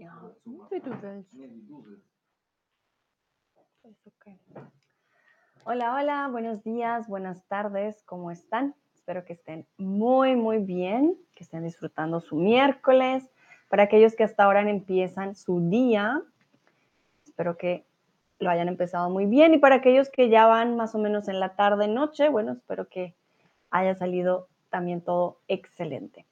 Ja, okay. Hola, hola, buenos días, buenas tardes, ¿cómo están? Espero que estén muy, muy bien, que estén disfrutando su miércoles. Para aquellos que hasta ahora empiezan su día, espero que lo hayan empezado muy bien. Y para aquellos que ya van más o menos en la tarde, noche, bueno, espero que haya salido también todo excelente.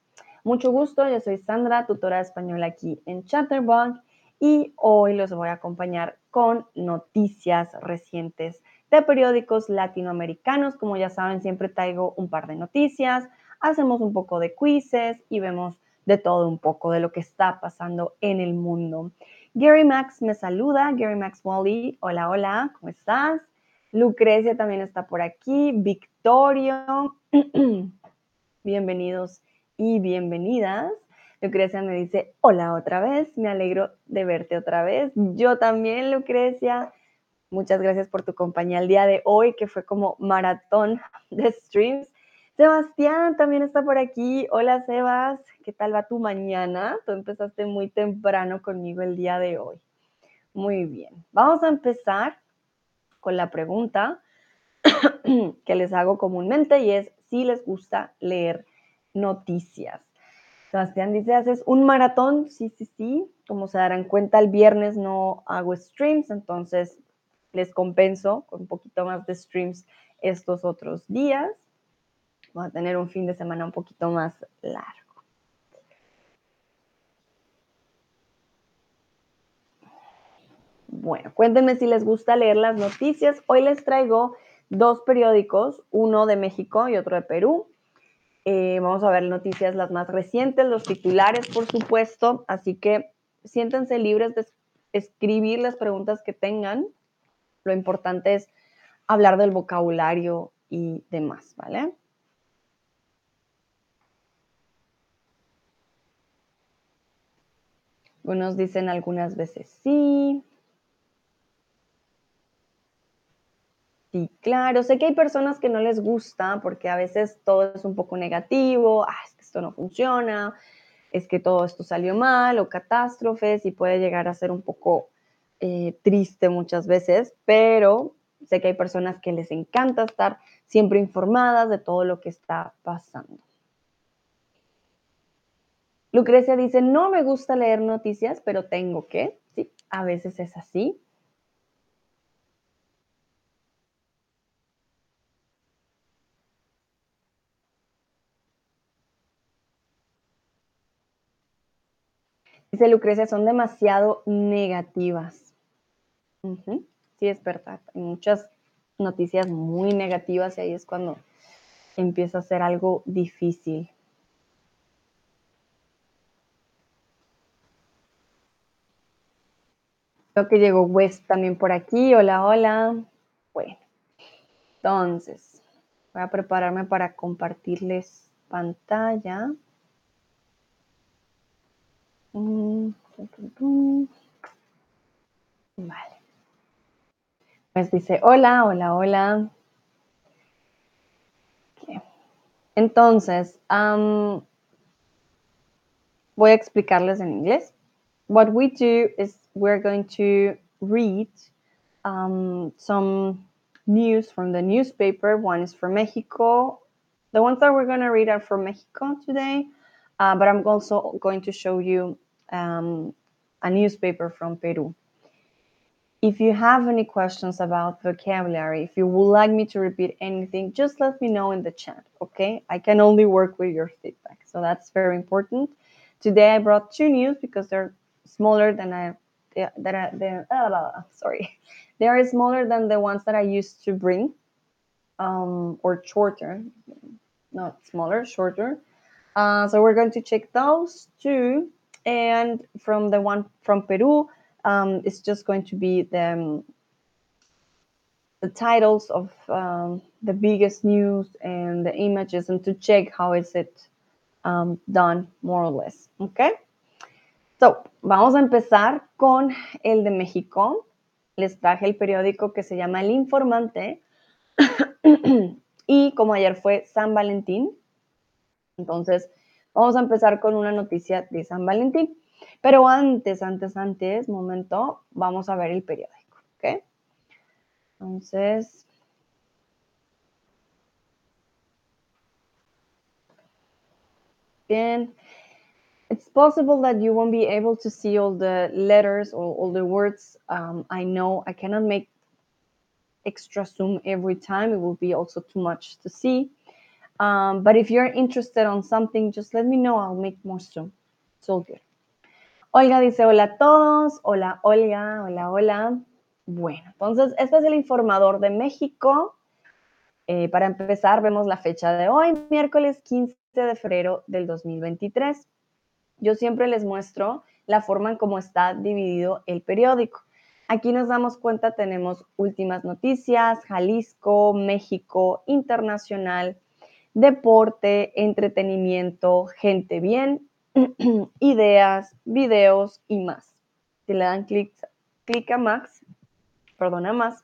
Mucho gusto, yo soy Sandra, tutora de español aquí en Chatterbug y hoy los voy a acompañar con noticias recientes de periódicos latinoamericanos. Como ya saben, siempre traigo un par de noticias, hacemos un poco de quizzes y vemos de todo un poco de lo que está pasando en el mundo. Gary Max me saluda, Gary Max Wally, hola, hola, ¿cómo estás? Lucrecia también está por aquí, Victorio, bienvenidos y bienvenidas. Lucrecia me dice, hola otra vez, me alegro de verte otra vez. Yo también, Lucrecia. Muchas gracias por tu compañía el día de hoy, que fue como maratón de streams. Sebastián también está por aquí. Hola, Sebas. ¿Qué tal va tu mañana? Tú empezaste muy temprano conmigo el día de hoy. Muy bien. Vamos a empezar con la pregunta que les hago comúnmente y es si les gusta leer noticias. Sebastián dice, ¿haces un maratón? Sí, sí, sí. Como se darán cuenta, el viernes no hago streams, entonces les compenso con un poquito más de streams estos otros días. Vamos a tener un fin de semana un poquito más largo. Bueno, cuéntenme si les gusta leer las noticias. Hoy les traigo dos periódicos, uno de México y otro de Perú. Eh, vamos a ver noticias las más recientes, los titulares, por supuesto. Así que siéntense libres de escribir las preguntas que tengan. Lo importante es hablar del vocabulario y demás, ¿vale? Algunos dicen algunas veces sí. Sí, claro, sé que hay personas que no les gusta porque a veces todo es un poco negativo, ah, es que esto no funciona, es que todo esto salió mal o catástrofes y puede llegar a ser un poco eh, triste muchas veces, pero sé que hay personas que les encanta estar siempre informadas de todo lo que está pasando. Lucrecia dice, no me gusta leer noticias, pero tengo que. Sí, a veces es así. Dice Lucrecia, son demasiado negativas. Sí, es verdad. Hay muchas noticias muy negativas y ahí es cuando empieza a ser algo difícil. Creo que llegó West también por aquí. Hola, hola. Bueno, entonces, voy a prepararme para compartirles pantalla. Mm, vale. Pues dice, hola, hola, hola. Entonces, voy a explicarles en inglés. What we do is we're going to read um, some news from the newspaper. One is from Mexico. The ones that we're going to read are from Mexico today, uh, but I'm also going to show you um, a newspaper from Peru. If you have any questions about vocabulary, if you would like me to repeat anything, just let me know in the chat, okay? I can only work with your feedback, so that's very important. Today I brought two news because they're smaller than I that are the uh, sorry they are smaller than the ones that I used to bring um, or shorter not smaller shorter uh, so we're going to check those two and from the one from Peru um, it's just going to be the um, the titles of um, the biggest news and the images and to check how is it um, done more or less okay So, vamos a empezar con el de México. Les traje el periódico que se llama El Informante. y como ayer fue San Valentín, entonces vamos a empezar con una noticia de San Valentín. Pero antes, antes, antes, momento, vamos a ver el periódico, ¿ok? Entonces, bien. It's possible that you won't be able to see all the letters or all the words. Um, I know I cannot make extra zoom every time. It will be also too much to see. Um, but if you're interested on something, just let me know. I'll make more zoom. It's all good. Olga dice hola a todos. Hola, Olga. Hola, hola. Bueno, entonces este es el informador de México. Eh, para empezar, vemos la fecha de hoy, miércoles 15 de febrero del 2023. Yo siempre les muestro la forma en cómo está dividido el periódico. Aquí nos damos cuenta, tenemos últimas noticias, Jalisco, México, internacional, deporte, entretenimiento, gente bien, ideas, videos y más. Si le dan clic, clic a Max, perdona más,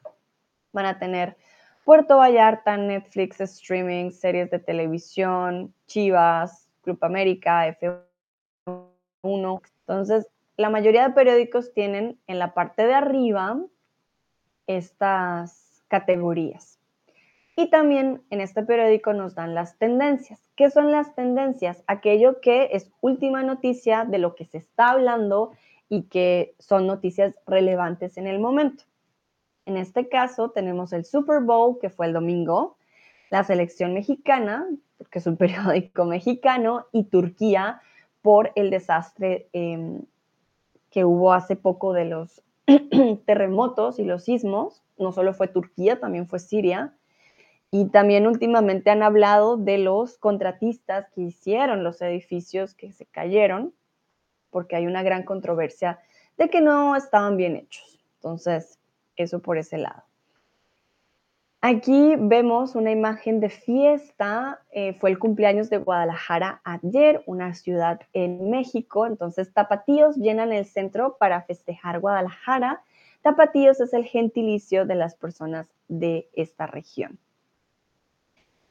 van a tener Puerto Vallarta, Netflix, streaming, series de televisión, Chivas, Club América, F1. Entonces, la mayoría de periódicos tienen en la parte de arriba estas categorías. Y también en este periódico nos dan las tendencias. ¿Qué son las tendencias? Aquello que es última noticia de lo que se está hablando y que son noticias relevantes en el momento. En este caso tenemos el Super Bowl, que fue el domingo, la selección mexicana, que es un periódico mexicano, y Turquía por el desastre em, que hubo hace poco de los terremotos y los sismos. No solo fue Turquía, también fue Siria. Y también últimamente han hablado de los contratistas que hicieron los edificios que se cayeron, porque hay una gran controversia de que no estaban bien hechos. Entonces, eso por ese lado. Aquí vemos una imagen de fiesta. Eh, fue el cumpleaños de Guadalajara ayer, una ciudad en México. Entonces, tapatíos llenan el centro para festejar Guadalajara. Tapatíos es el gentilicio de las personas de esta región.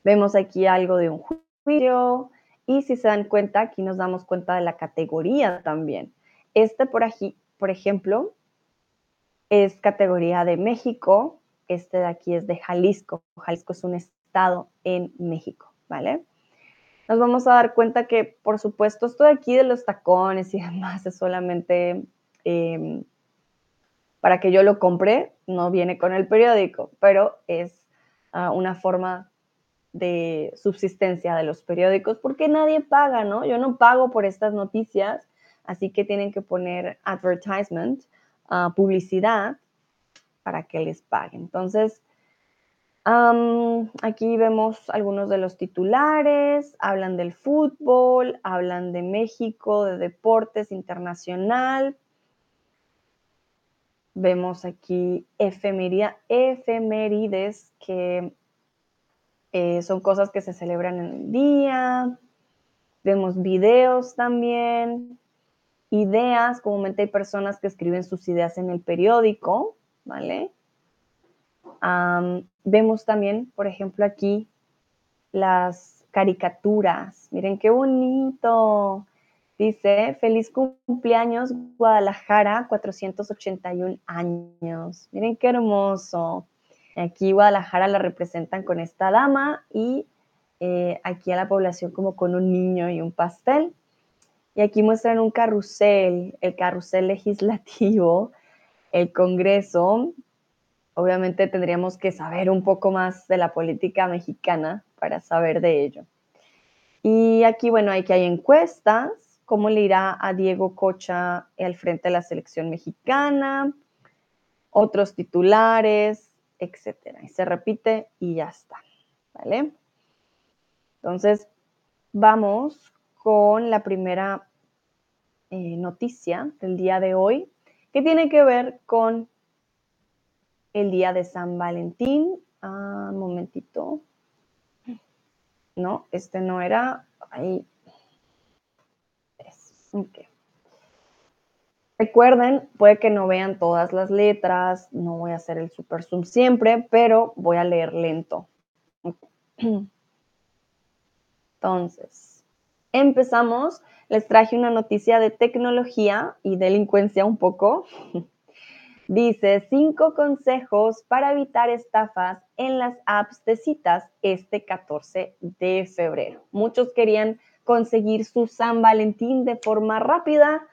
Vemos aquí algo de un juicio y si se dan cuenta, aquí nos damos cuenta de la categoría también. Este por aquí, por ejemplo, es categoría de México, este de aquí es de Jalisco. Jalisco es un estado en México, ¿vale? Nos vamos a dar cuenta que, por supuesto, esto de aquí de los tacones y demás es solamente em, para que yo lo compre, no viene con el periódico, pero es ah, una forma de subsistencia de los periódicos porque nadie paga, ¿no? Yo no pago por estas noticias, así que tienen que poner advertisement publicidad para que les paguen. Entonces, aquí vemos algunos de los titulares, hablan del fútbol, hablan de México, de deportes internacional. Vemos aquí efemérides que eh, son cosas que se celebran en el día. Vemos videos también ideas, comúnmente hay personas que escriben sus ideas en el periódico, ¿vale? vemos también, por ejemplo, aquí las caricaturas. Miren qué bonito. Dice, feliz cumpleaños Guadalajara, 481 años. Miren qué hermoso. Aquí Guadalajara la representan con esta dama y eh, aquí a la población como con un niño y un pastel. Y aquí muestran un carrusel, el carrusel legislativo, el Congreso. Obviamente tendríamos que saber un poco más de la política mexicana para saber de ello. Y aquí, bueno, hay que hay encuestas, cómo le irá a Diego Cocha al frente de la selección mexicana, otros titulares, etcétera. Y se repite y ya está, ¿vale? Entonces, vamos con la primera eh, noticia del día de hoy, que tiene que ver con el día de San Valentín. Ah, un momentito. No, este no era. Ahí. Recuerden, puede que no vean todas las letras, no voy a hacer el super zoom siempre, pero voy a leer lento. Entonces, Empezamos, les traje una noticia de tecnología y delincuencia un poco. Dice, cinco consejos para evitar estafas en las apps de citas este 14 de febrero. Muchos querían conseguir su San Valentín de forma rápida,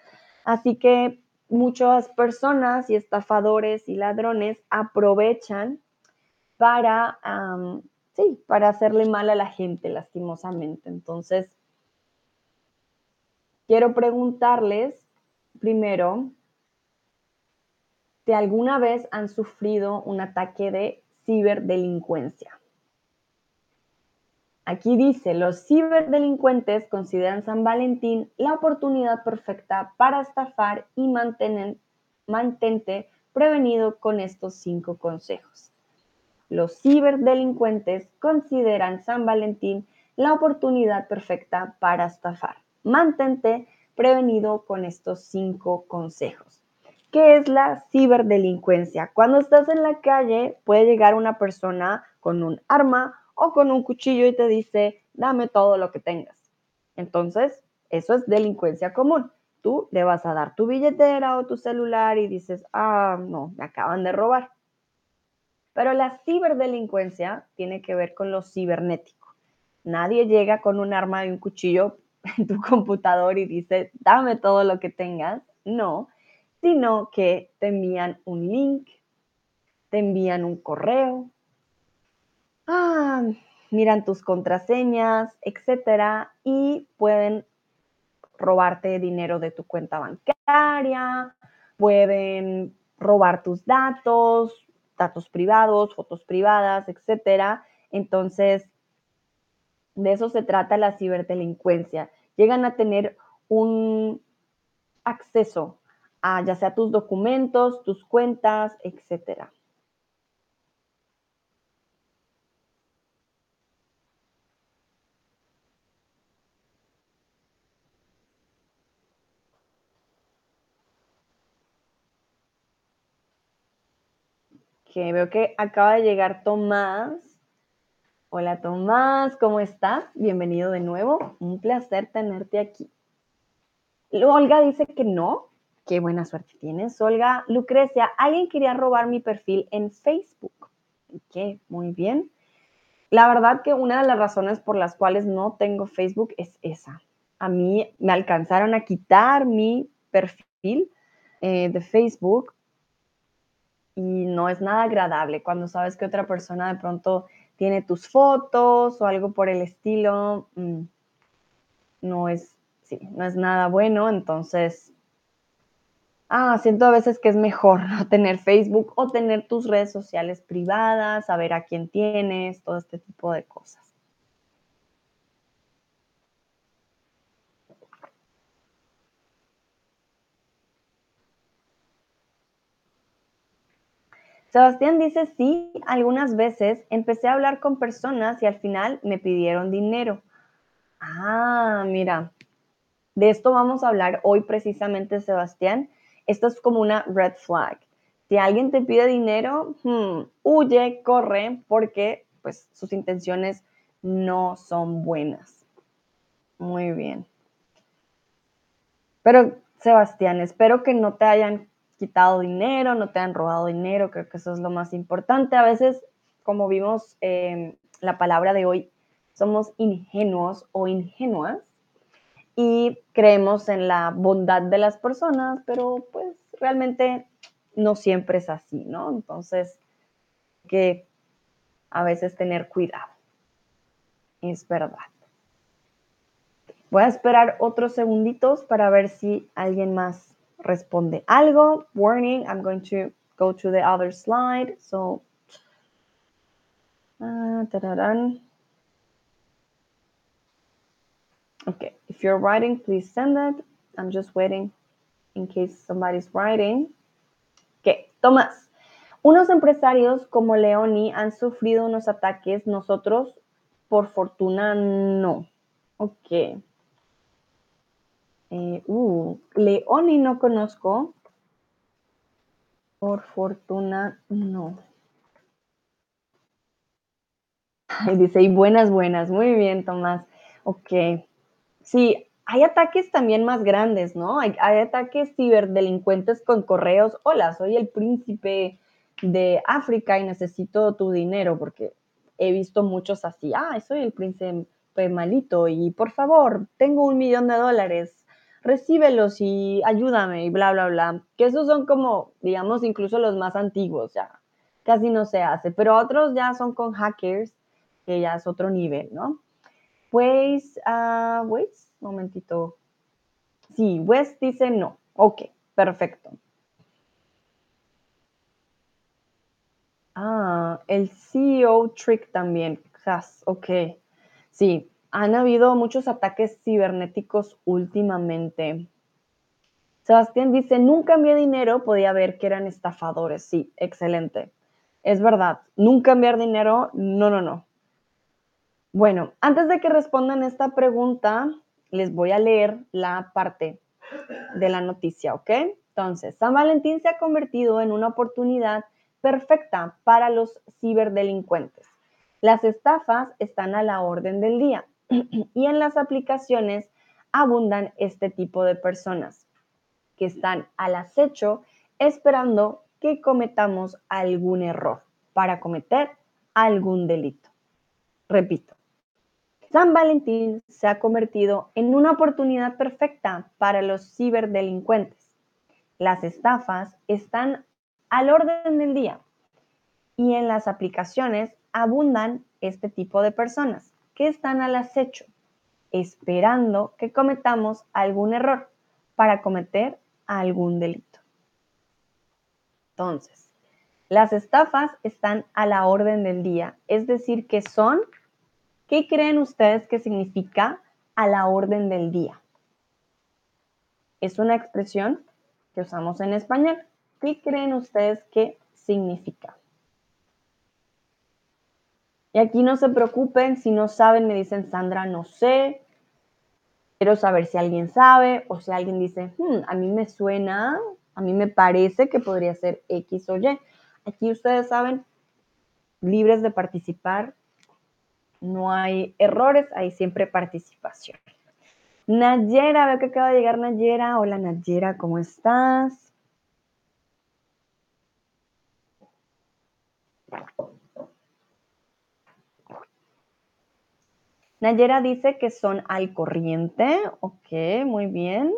así que muchas personas y estafadores y ladrones aprovechan para, sí, para hacerle mal a la gente, lastimosamente. Entonces, quiero preguntarles primero, alguna vez han sufrido un ataque de ciberdelincuencia. Aquí dice, los ciberdelincuentes consideran San Valentín la oportunidad perfecta para estafar y mantente prevenido con estos cinco consejos. Los ciberdelincuentes consideran San Valentín la oportunidad perfecta para estafar. Mantente prevenido con estos cinco consejos. ¿Qué es la ciberdelincuencia? Cuando estás en la calle, puede llegar una persona con un arma o con un cuchillo y te dice, dame todo lo que tengas. Entonces, eso es delincuencia común. Tú le vas a dar tu billetera o tu celular y dices, ah, no, me acaban de robar. Pero la ciberdelincuencia tiene que ver con lo cibernético. Nadie llega con un arma y un cuchillo en tu computador y dice, dame todo lo que tengas. No, sino que te envían un link, te envían un correo, ah, miran tus contraseñas, etcétera, y pueden robarte dinero de tu cuenta bancaria, pueden robar tus datos, datos privados, fotos privadas, etcétera. Entonces, de eso se trata la ciberdelincuencia. Llegan a tener un acceso ya sea tus documentos, tus cuentas, etcétera. Que veo que acaba de llegar Tomás. Hola Tomás, ¿cómo estás? Bienvenido de nuevo. Un placer tenerte aquí. Olga dice que no, Qué buena suerte tienes, Olga. Lucrecia, alguien quería robar mi perfil en Facebook. ¿Qué? Muy bien. La verdad que una de las razones por las cuales no tengo Facebook es esa. A mí me alcanzaron a quitar mi perfil eh, de Facebook y no es nada agradable cuando sabes que otra persona de pronto tiene tus fotos o algo por el estilo. Mm, no es, sí, no es nada bueno. Entonces, ah, siento a veces que es mejor no tener Facebook o tener tus redes sociales privadas, saber a quién tienes, todo este tipo de cosas. Sebastián dice, sí, algunas veces empecé a hablar con personas y al final me pidieron dinero. Ah, mira, de esto vamos a hablar hoy precisamente, Sebastián esto es como una red flag. Si alguien te pide dinero, hmm, huye, corre, porque pues sus intenciones no son buenas. Muy bien. Pero, Sebastián, espero que no te hayan quitado dinero, no te hayan robado dinero, creo que eso es lo más importante. A veces, como vimos en la palabra de hoy, somos ingenuos o ingenuas y creemos en la bondad de las personas, pero pues realmente no siempre es así, ¿no? Entonces, que a veces tener cuidado. Es verdad. Voy a esperar otros segunditos para ver si alguien más responde algo. Warning, I'm going to go to the other slide. So, uh, Okay, if you're writing, please send it. I'm just waiting in case somebody's writing. Okay, Tomás. Unos empresarios como Leoni han sufrido unos ataques, nosotros por fortuna no. Ok. Eh, uh, Leoni no conozco. Por fortuna no. Dice, y buenas, buenas. Muy bien, Tomás. Ok. Sí, hay ataques también más grandes, ¿no? Hay, hay, ataques ciberdelincuentes con correos. Hola, soy el príncipe de África y necesito tu dinero porque he visto muchos así. Ah, soy el príncipe malito y por favor, tengo un millón de dólares. Recíbelos y ayúdame y bla, bla, bla. Que esos son como, digamos, incluso los más antiguos, ya casi no se hace, pero otros ya son con hackers, que ya es otro nivel, ¿no? Pues, uh, wait, momentito. Sí, West dice no. Ok, perfecto. Ah, el CEO trick también. ok. Sí, han habido muchos ataques cibernéticos últimamente. Sebastián dice, nunca envié dinero, podía ver que eran estafadores. Sí, excelente. Es verdad, nunca enviar dinero, no, no, no. Bueno, antes de que respondan esta pregunta, les voy a leer la parte de la noticia, ¿ok? Entonces, San Valentín se ha convertido en una oportunidad perfecta para los ciberdelincuentes. Las estafas están a la orden del día y en las aplicaciones abundan este tipo de personas que están al acecho esperando que cometamos algún error para cometer algún delito. Repito, San Valentín se ha convertido en una oportunidad perfecta para los ciberdelincuentes. Las estafas están al orden del día y en las aplicaciones abundan este tipo de personas que están al acecho, esperando que cometamos algún error para cometer algún delito. Entonces, las estafas están a la orden del día, es decir, que son ¿Qué creen ustedes que significa a la orden del día? Es una expresión que usamos en español. ¿Qué creen ustedes que significa? Y aquí no se preocupen, si no saben, me dicen, Sandra, no sé. Quiero saber si alguien sabe o si alguien dice, hmm, a mí me suena, a mí me parece que podría ser X o Y. Aquí ustedes saben, libres de participar no hay errores, hay siempre participación. Nayera, veo que acaba de llegar Nayera. Hola Nayera, ¿cómo estás? Nayera dice que son al corriente. Ok, muy bien.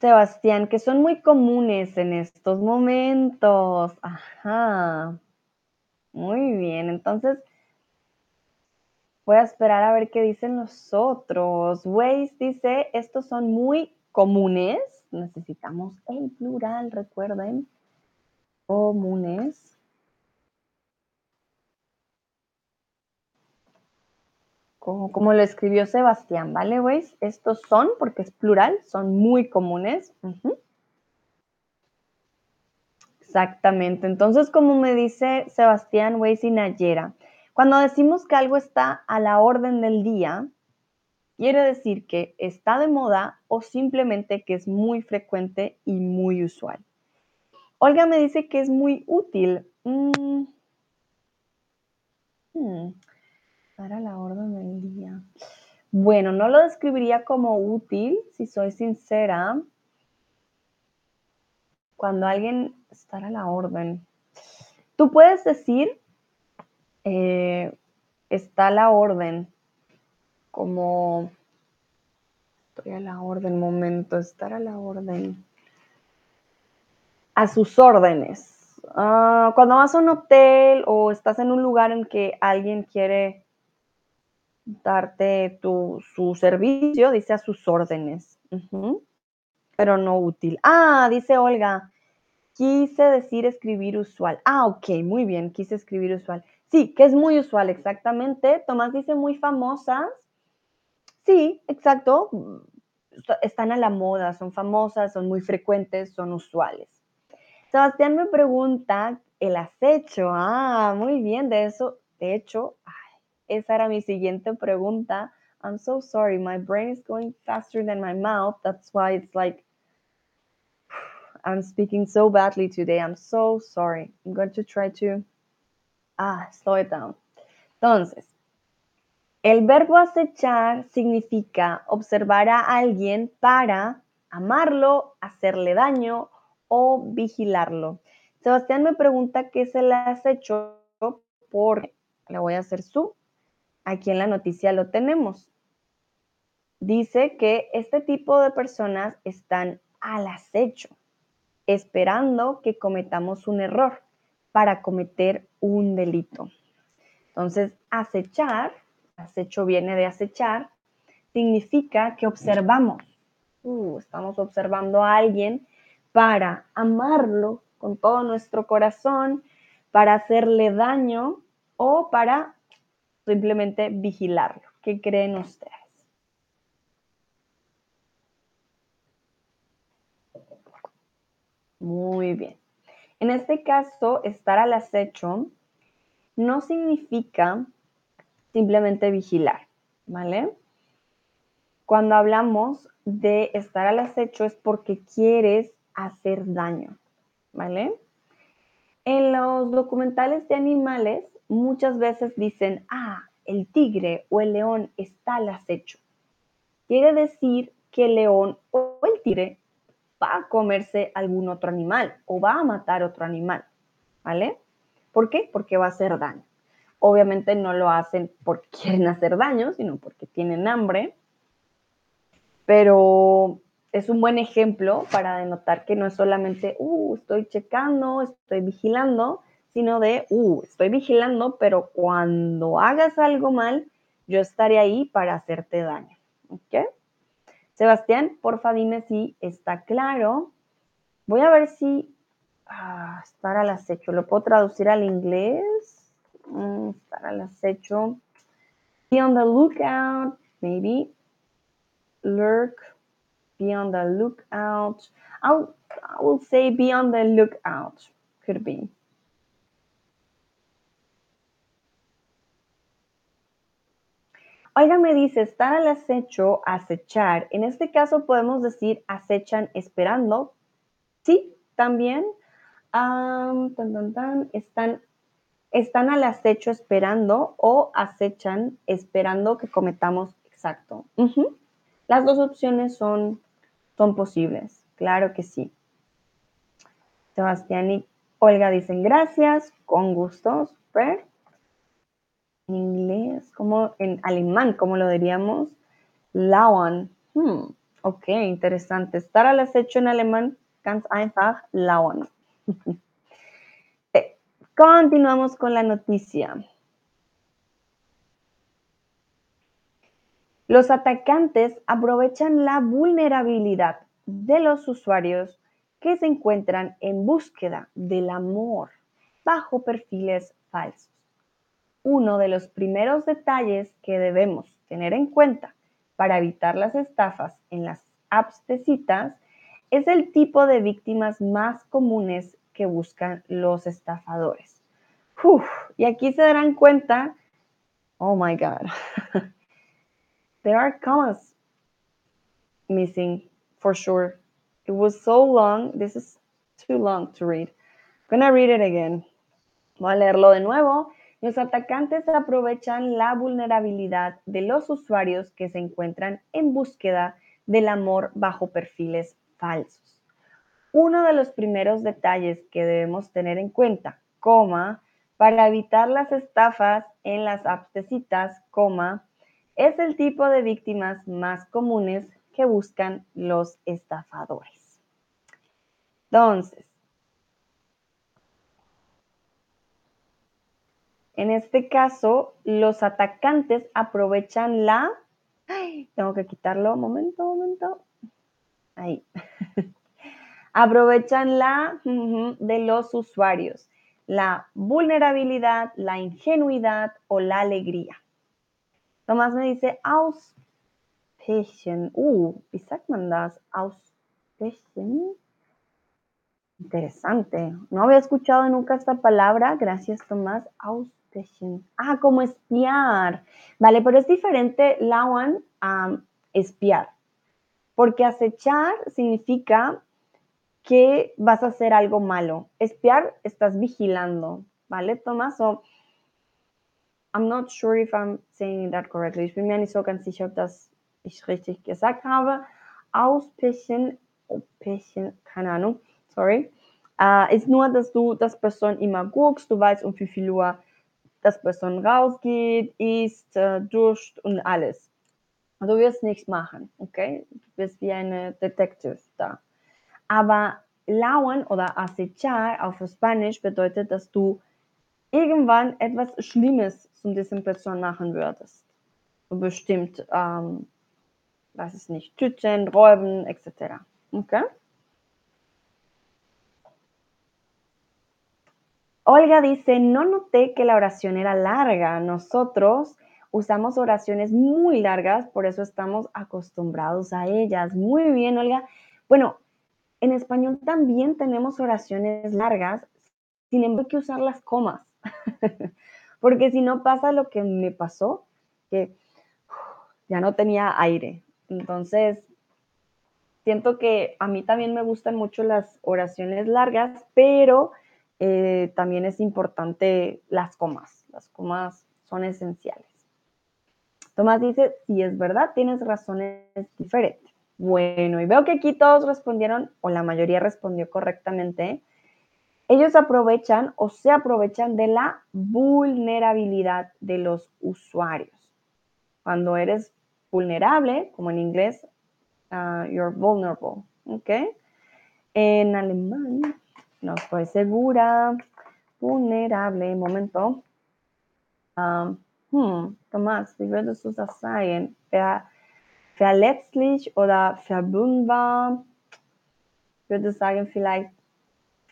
Sebastián, que son muy comunes en estos momentos. Ajá. Muy bien, entonces voy a esperar a ver qué dicen los otros. Waze dice, estos son muy comunes. Necesitamos el plural, recuerden. Comunes. como, lo escribió Sebastián, ¿vale, güeyes? Estos son, porque es plural, son muy comunes. Exactamente. Entonces, como me dice Sebastián, Weiss y Nayera, cuando decimos que algo está a la orden del día, quiere decir que está de moda o simplemente que es muy frecuente y muy usual. Olga me dice que es muy útil. Mm. Hmm. Para la orden del día. Bueno, no lo describiría como útil, si soy sincera. Cuando alguien está a la orden. Tú puedes decir, eh, está a la orden, como, estoy a la orden, momento, estar a la orden. A sus órdenes. Ah, cuando vas a un hotel o estás en un lugar en que alguien quiere darte tu, su servicio, dice a sus órdenes, pero no útil. Ah, dice Olga, quise decir escribir usual. Ah, ok, muy bien, quise escribir usual. Sí, que es muy usual, exactamente. Tomás dice muy famosas. Sí, exacto. Están a la moda, son famosas, son muy frecuentes, son usuales. Sebastián me pregunta el acecho. Ah, muy bien, de eso, de hecho, esa era mi siguiente pregunta. I'm so sorry, my brain is going faster than my mouth. That's why it's like I'm speaking so badly today. I'm so sorry. I'm going to try to Ah, slow it down. Entonces, el verbo acechar significa observar a alguien para amarlo, hacerle daño o vigilarlo. Sebastián me pregunta qué es el acecho por, le voy a hacer su, aquí en la noticia lo tenemos. Dice que este tipo de personas están al acecho, esperando que cometamos un error para cometer un delito. Entonces, acechar, acecho viene de acechar, significa que observamos. Uh, estamos observando a alguien para amarlo con todo nuestro corazón, para hacerle daño o para simplemente vigilarlo. ¿Qué creen ustedes? Muy bien. En este caso, estar al acecho no significa simplemente vigilar, ¿vale? Cuando hablamos de estar al acecho es porque quieres hacer daño, ¿vale? En los documentales de animales muchas veces dicen, ah, el tigre o el león está al acecho. Quiere decir que el león o el tigre va a comerse algún otro animal o va a matar otro animal, ¿vale? ¿Por qué? Porque va a hacer daño. Obviamente no lo hacen porque quieren hacer daño, sino porque tienen hambre. Pero es un buen ejemplo para denotar que no es solamente, uh, estoy checando, estoy vigilando, sino de, uh, estoy vigilando, pero cuando hagas algo mal, yo estaré ahí para hacerte daño. ¿Ok? Sebastián, porfa dime si está claro. Voy a ver si ah, estar al acecho. ¿Lo puedo traducir al inglés? Mm, estar al acecho. Be on the lookout, maybe. Lurk. Be on the lookout. I'll, I will say be on the lookout. Could be. Oiga, me dice, estar al acecho, acechar. En este caso podemos decir acechan esperando. Sí, también. tan, tan, tan, están, están al acecho esperando o acechan esperando que cometamos exacto. Las dos opciones son, son posibles, claro que sí. Sebastián y Olga dicen gracias, con gusto, super en inglés, como en alemán, como lo diríamos, lauern. Hmm, ok, interesante. Estar al acecho en alemán, ganz einfach lauern. Continuamos con la noticia. Los atacantes aprovechan la vulnerabilidad de los usuarios que se encuentran en búsqueda del amor bajo perfiles falsos uno de los primeros detalles que debemos tener en cuenta para evitar las estafas en las apps es el tipo de víctimas más comunes que buscan los estafadores. y aquí se darán cuenta, oh my God, there are commas missing for sure. It was so long, this is too long to read. I'm gonna read it again. Voy a leerlo de nuevo los atacantes aprovechan la vulnerabilidad de los usuarios que se encuentran en búsqueda del amor bajo perfiles falsos. Uno de los primeros detalles que debemos tener en cuenta, coma, para evitar las estafas en las apps coma, es el tipo de víctimas más comunes que buscan los estafadores. Entonces, En este caso, los atacantes aprovechan la... tengo que quitarlo, momento, momento. Ahí. aprovechan la de los usuarios, la vulnerabilidad, la ingenuidad o la alegría. Tomás me dice, Auspechen. Uh, wie sagt man das? Auspechen. Interesante. No había escuchado nunca esta palabra. Gracias, Tomás. Auspechen. Ah, como espiar. Vale, pero es diferente lauan a espiar. Porque acechar significa que vas a hacer algo malo. Espiar, estás vigilando, ¿vale, Tomás? I'm not sure if I'm saying that correctly. Ich bin mir nicht so ganz sicher, ob das ich richtig gesagt habe. Auspischen, Pischen, keine Ahnung, sorry. Äh, ist nur, dass du das Person immer guckst, du weißt, um wie viel Uhr das Person rausgeht, isst, äh, duscht und alles. Du wirst nichts machen, okay? Du bist wie eine Detective da. Aber lauern oder acechar auf Spanisch bedeutet, dass du irgendwann etwas Schlimmes Person machen würdest. So bestimmt, ähm, es nicht, töten, räuben, etc. Okay? Olga dice, no noté que la oración era larga. Nosotros usamos oraciones muy largas, por eso estamos acostumbrados a ellas. Muy bien, Olga. Bueno, en español también tenemos oraciones largas, sin embargo hay que usar las comas, porque si no pasa lo que me pasó, que ya no tenía aire. Entonces, siento que a mí también me gustan mucho las oraciones largas, pero eh, también es importante las comas. Las comas son esenciales. Tomás dice, si es verdad, tienes razones diferentes. Bueno, y veo que aquí todos respondieron, o la mayoría respondió correctamente. Ellos aprovechan o se aprovechan de la vulnerabilidad de los usuarios. Cuando eres vulnerable, como en inglés, uh, you're vulnerable, ¿ok? En alemán, no estoy segura, vulnerable, momento. Um, hm, Tomás, wie würdest du das sagen? Ver, verletzlich oder verbundbar? Ich würde sagen, vielleicht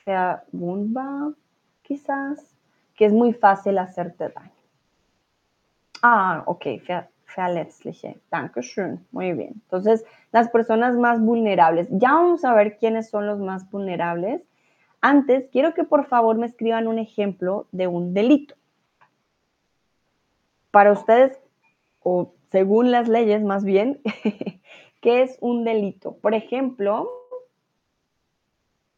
verwundbar, quizás, que es muy fácil hacerte daño. Ah, ok, ver, verletzliche. Dankeschön. Muy bien. Entonces, las personas más vulnerables. Ya vamos a ver quiénes son los más vulnerables. Antes, quiero que por favor me escriban un ejemplo de un delito. Para ustedes, o según las leyes más bien, ¿qué es un delito? Por ejemplo,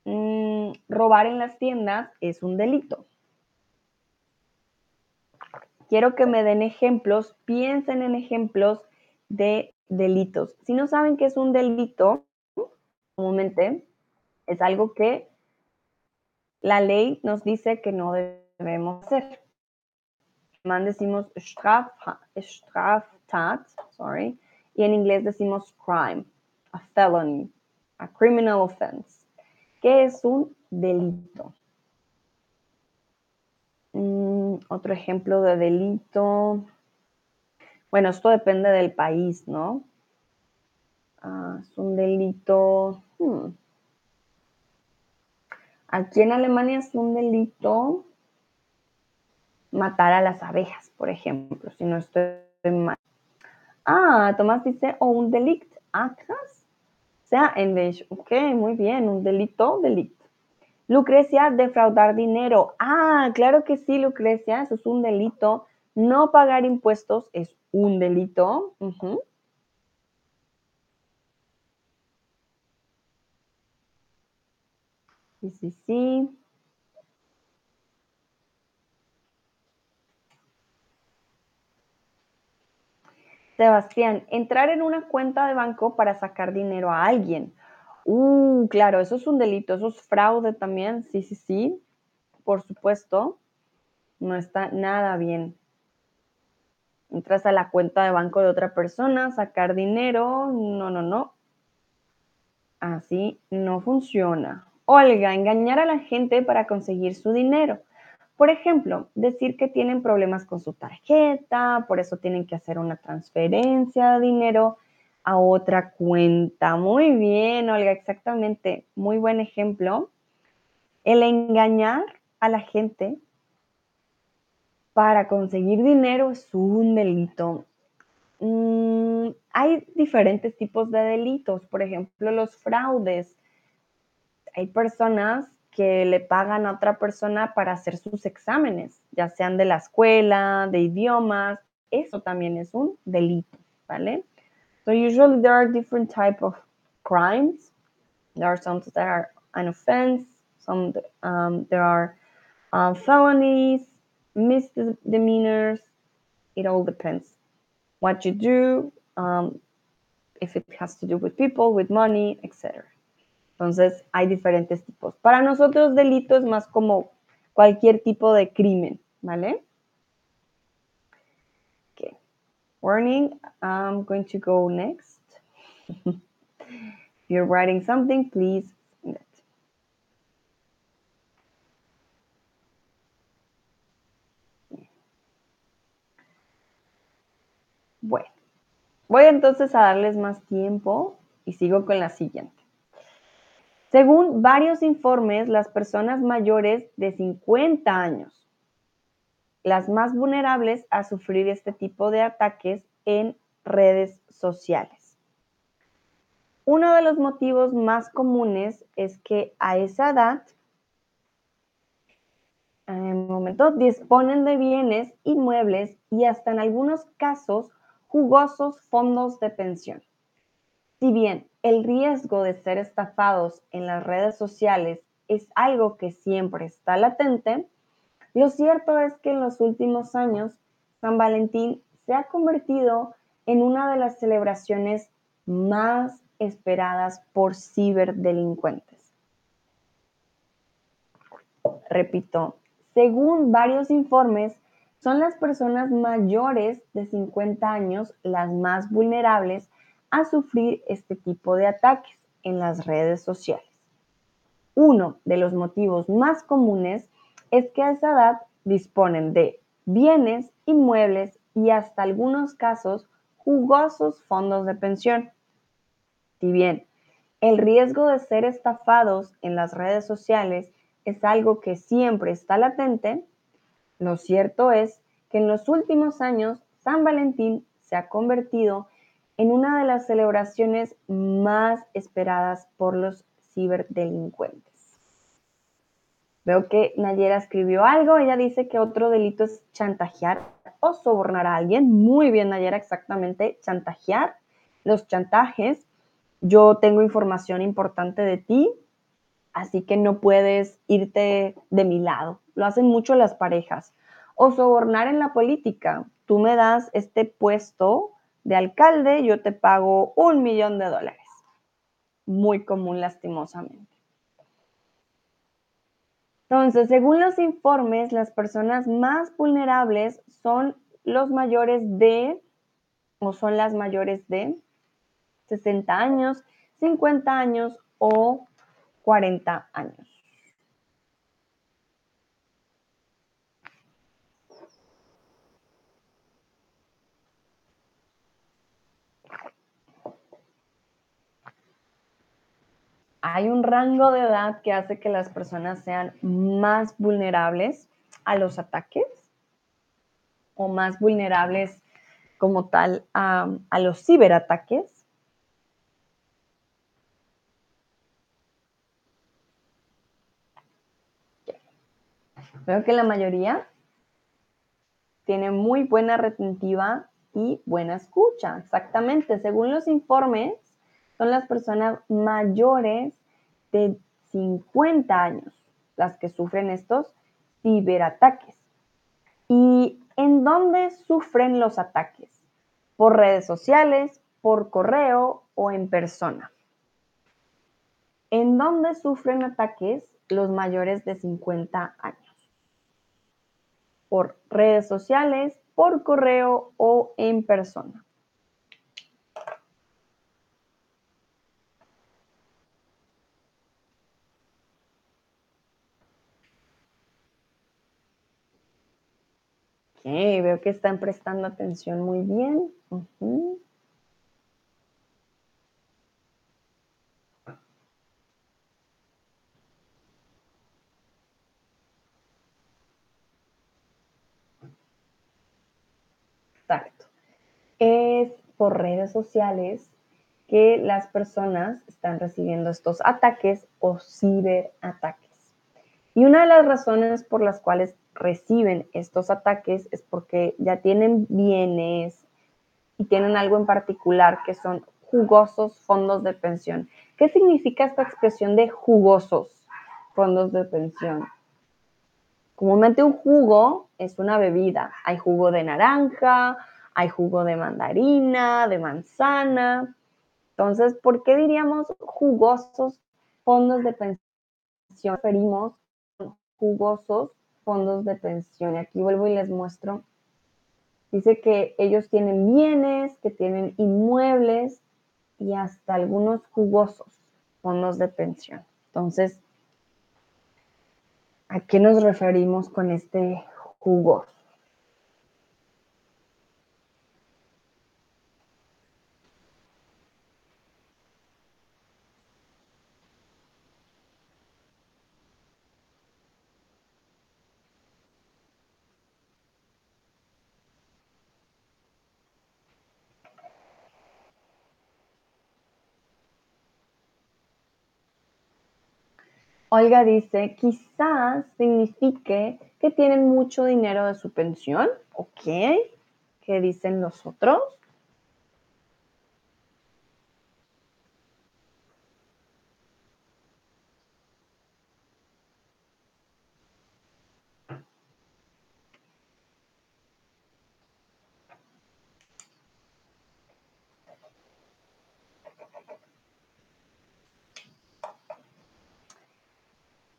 mmm, robar en las tiendas es un delito. Quiero que me den ejemplos, piensen en ejemplos de delitos. Si no saben qué es un delito, comúnmente es algo que la ley nos dice que no debemos hacer. En decimos Straf, Straftat, sorry, y en inglés decimos crime, a felony, a criminal offense. ¿Qué es un delito? Mm, otro ejemplo de delito. Bueno, esto depende del país, ¿no? Ah, es un delito. Hmm. Aquí en Alemania es un delito matar a las abejas, por ejemplo, si no estoy mal. Ah, Tomás dice, o un delict, actas, sea. Ok, muy bien, un delito, delict. Lucrecia, defraudar dinero. Ah, claro que sí, Lucrecia, eso es un delito. No pagar impuestos es un delito. Sí, sí, sí. Sebastián, entrar en una cuenta de banco para sacar dinero a alguien. Uh, claro, eso es un delito, eso es fraude también, sí, sí, sí, por supuesto, no está nada bien. Entras a la cuenta de banco de otra persona, sacar dinero, no, no, no. Así no funciona. Olga, engañar a la gente para conseguir su dinero. Por ejemplo, decir que tienen problemas con su tarjeta, por eso tienen que hacer una transferencia de dinero a otra cuenta. Muy bien, Olga, exactamente. Muy buen ejemplo. El engañar a la gente para conseguir dinero es un delito. Mm, hay diferentes tipos de delitos, por ejemplo, los fraudes. Hay personas que le pagan a otra persona para hacer sus exámenes, ya sean de la escuela, de idiomas, eso también es un delito, ¿vale? So usually there are different type of crimes. There are some that are an offense. Some um, there are uh, felonies, misdemeanors, it all depends what you do, um, if it has to do with people, with money, etc. Entonces, hay diferentes tipos. Para nosotros, delito es más como cualquier tipo de crimen, ¿vale? Okay. Warning, I'm going to go next. if you're writing something, please. Bueno, voy entonces a darles más tiempo y sigo con la siguiente. Según varios informes, las personas mayores de 50 años, las más vulnerables a sufrir este tipo de ataques en redes sociales. Uno de los motivos más comunes es que a esa edad, en el momento, disponen de bienes inmuebles y hasta en algunos casos jugosos fondos de pensión. Si bien el riesgo de ser estafados en las redes sociales es algo que siempre está latente, lo cierto es que en los últimos años San Valentín se ha convertido en una de las celebraciones más esperadas por ciberdelincuentes. Repito, según varios informes, son las personas mayores de 50 años las más vulnerables a sufrir este tipo de ataques en las redes sociales. Uno de los motivos más comunes es que a esa edad disponen de bienes, inmuebles y hasta algunos casos jugosos fondos de pensión. Si bien el riesgo de ser estafados en las redes sociales es algo que siempre está latente, lo cierto es que en los últimos años San Valentín se ha convertido en una de las celebraciones más esperadas por los ciberdelincuentes. Veo que Nayera escribió algo, ella dice que otro delito es chantajear o sobornar a alguien. Muy bien, Nayera, exactamente, chantajear. Los chantajes, yo tengo información importante de ti, así que no puedes irte de mi lado. Lo hacen mucho las parejas. O sobornar en la política. Tú me das este puesto de alcalde, yo te pago un millón de dólares. Muy común, lastimosamente. Entonces, según los informes, las personas más vulnerables son los mayores de, o son las mayores de 60 años, 50 años o 40 años. Hay un rango de edad que hace que las personas sean más vulnerables a los ataques o más vulnerables como tal a, los ciberataques. Veo que la mayoría tiene muy buena retentiva y buena escucha. Exactamente, según los informes, son las personas mayores de 50 años las que sufren estos ciberataques. ¿Y en dónde sufren los ataques? ¿Por redes sociales, por correo o en persona? ¿En dónde sufren ataques los mayores de 50 años? ¿Por redes sociales, por correo o en persona? Veo que están prestando atención muy bien. Exacto. Es por redes sociales que las personas están recibiendo estos ataques o ciberataques. Y una de las razones por las cuales reciben estos ataques es porque ya tienen bienes y tienen algo en particular que son jugosos fondos de pensión. ¿Qué significa esta expresión de jugosos fondos de pensión? Comúnmente un jugo es una bebida. Hay jugo de naranja, hay jugo de mandarina, de manzana. Entonces, ¿por qué diríamos jugosos fondos de pensión? Referimos jugosos fondos de pensión. Y aquí vuelvo y les muestro. Dice que ellos tienen bienes, que tienen inmuebles y hasta algunos jugosos fondos de pensión. Entonces, ¿a qué nos referimos con este jugoso? Olga dice, quizás signifique que tienen mucho dinero de su pensión. Ok. ¿Qué dicen los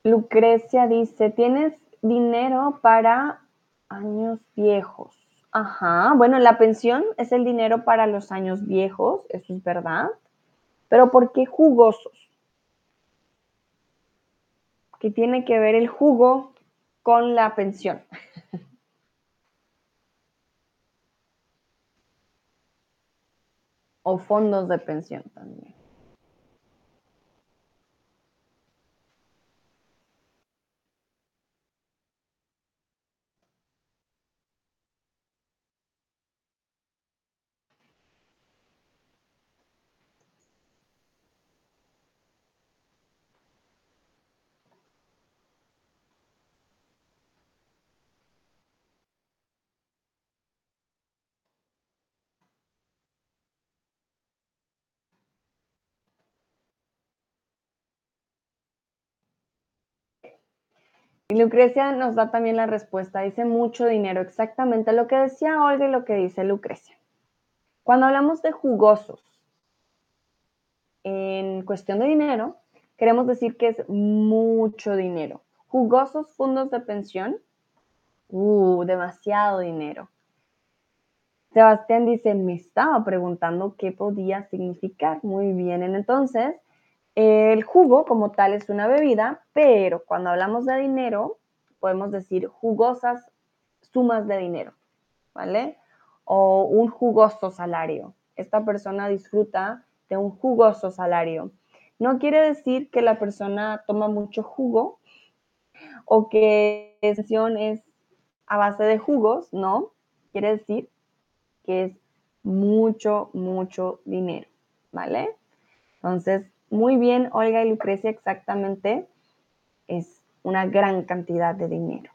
Lucrecia dice, ¿tienes dinero para años viejos? Ajá, bueno, la pensión es el dinero para los años viejos, eso es verdad. Pero ¿por qué jugosos? ¿Qué tiene que ver el jugo con la pensión? o fondos de pensión también. Y Lucrecia nos da también la respuesta, dice mucho dinero, exactamente lo que decía Olga y lo que dice Lucrecia. Cuando hablamos de jugosos en cuestión de dinero, queremos decir que es mucho dinero. Jugosos fondos de pensión, uh, demasiado dinero. Sebastián dice, me estaba preguntando qué podía significar. Muy bien, entonces el jugo como tal es una bebida, pero cuando hablamos de dinero, podemos decir jugosas sumas de dinero, ¿vale? O un jugoso salario. Esta persona disfruta de un jugoso salario. No quiere decir que la persona toma mucho jugo o que la sesión es a base de jugos, no. Quiere decir que es mucho, mucho dinero, ¿vale? Entonces, muy bien, Olga y Lucrecia, exactamente. Es una gran cantidad de dinero.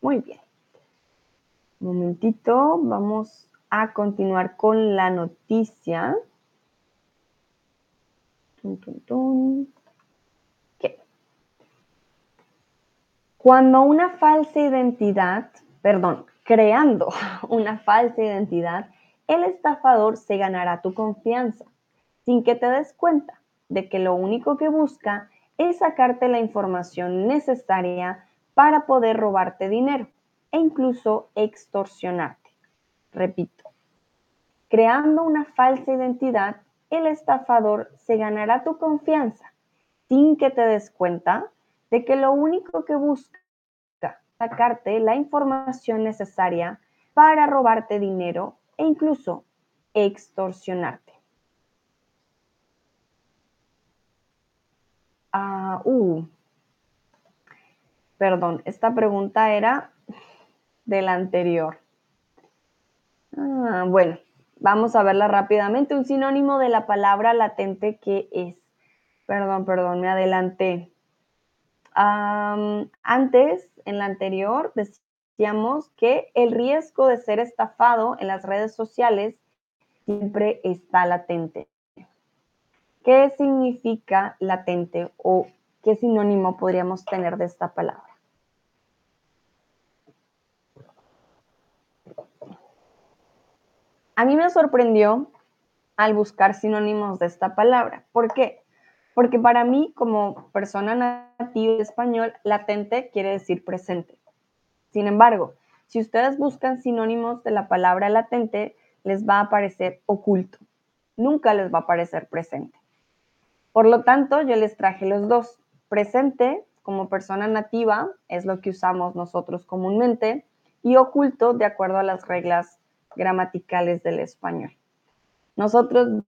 Muy bien. Momentito, vamos a continuar con la noticia. Cuando una falsa identidad, perdón, creando una falsa identidad, el estafador se ganará tu confianza sin que te des cuenta de que lo único que busca es sacarte la información necesaria para poder robarte dinero e incluso extorsionarte. Repito, creando una falsa identidad, el estafador se ganará tu confianza sin que te des cuenta de que lo único que busca es sacarte la información necesaria para robarte dinero e incluso extorsionarte. Ah, perdón, esta pregunta era de la anterior. Ah, bueno, vamos a verla rápidamente. Un sinónimo de la palabra latente que es. Perdón, perdón, me adelanté. antes, en la anterior, decíamos que el riesgo de ser estafado en las redes sociales siempre está latente. ¿Qué significa latente o ¿Qué sinónimo podríamos tener de esta palabra? A mí me sorprendió al buscar sinónimos de esta palabra. ¿Por qué? Porque para mí, como persona nativa de español, latente quiere decir presente. Sin embargo, si ustedes buscan sinónimos de la palabra latente, les va a aparecer oculto. Nunca les va a aparecer presente. Por lo tanto, yo les traje los dos. Presente, como persona nativa, es lo que usamos nosotros comúnmente, y oculto, de acuerdo a las reglas gramaticales del español. Nosotros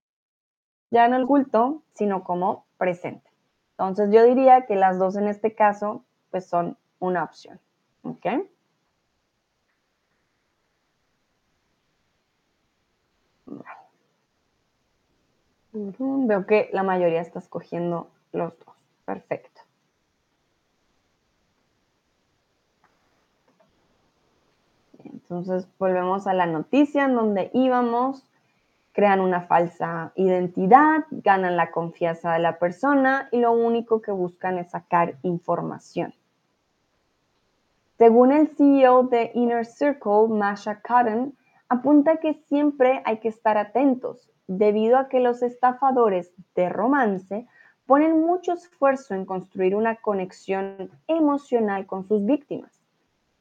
ya no oculto, sino como presente. Entonces yo diría que las dos en este caso, pues son una opción. ¿Ok? Veo que la mayoría está escogiendo los dos. Perfecto. Entonces volvemos a la noticia en donde íbamos, crean una falsa identidad, ganan la confianza de la persona y lo único que buscan es sacar información. Según el CEO de Inner Circle, Masha Cotton, apunta que siempre hay que estar atentos, debido a que los estafadores de romance ponen mucho esfuerzo en construir una conexión emocional con sus víctimas,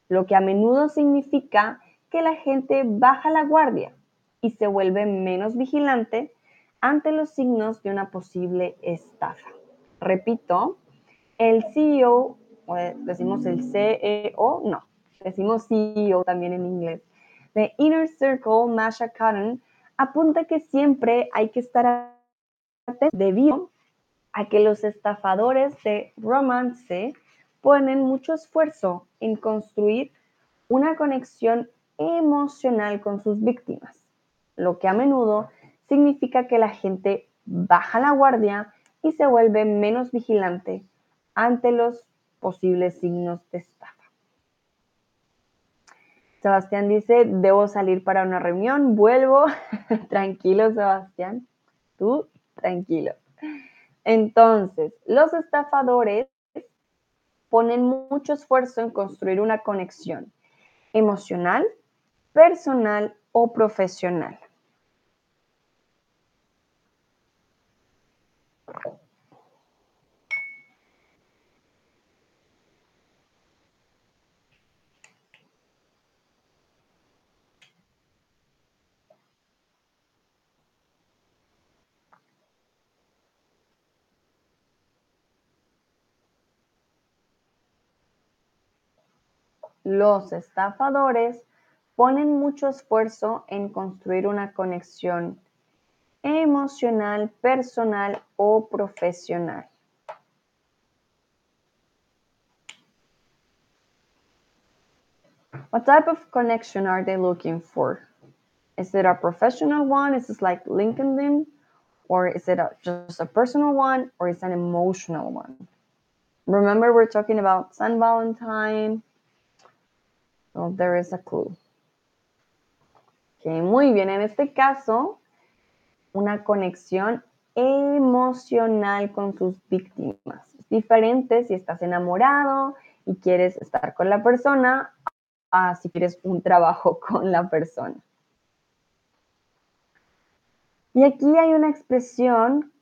lo que a menudo significa que la gente baja la guardia y se vuelve menos vigilante ante los signos de una posible estafa. Repito, el CEO, decimos el CEO, no, decimos CEO también en inglés, de Inner Circle, Masha Cotton, apunta que siempre hay que estar atentos debido a que los estafadores de romance ponen mucho esfuerzo en construir una conexión emocional con sus víctimas, lo que a menudo significa que la gente baja la guardia y se vuelve menos vigilante ante los posibles signos de estafa. Sebastián dice, debo salir para una reunión, vuelvo. tranquilo, Sebastián. Tú, tranquilo. Entonces, los estafadores ponen mucho esfuerzo en construir una conexión emocional, personal o profesional. Los estafadores ponen mucho esfuerzo en construir una conexión emocional, personal o profesional. What type of connection are they looking for? Is it a professional one? Is it like LinkedIn? Or is it a, just a personal one? Or is it an emotional one? Remember, we're talking about San Valentine, So there is a clue. Okay, muy bien. En este caso, una conexión emocional con sus víctimas. Es diferente si estás enamorado y quieres estar con la persona a si quieres un trabajo con la persona. Y aquí hay una expresión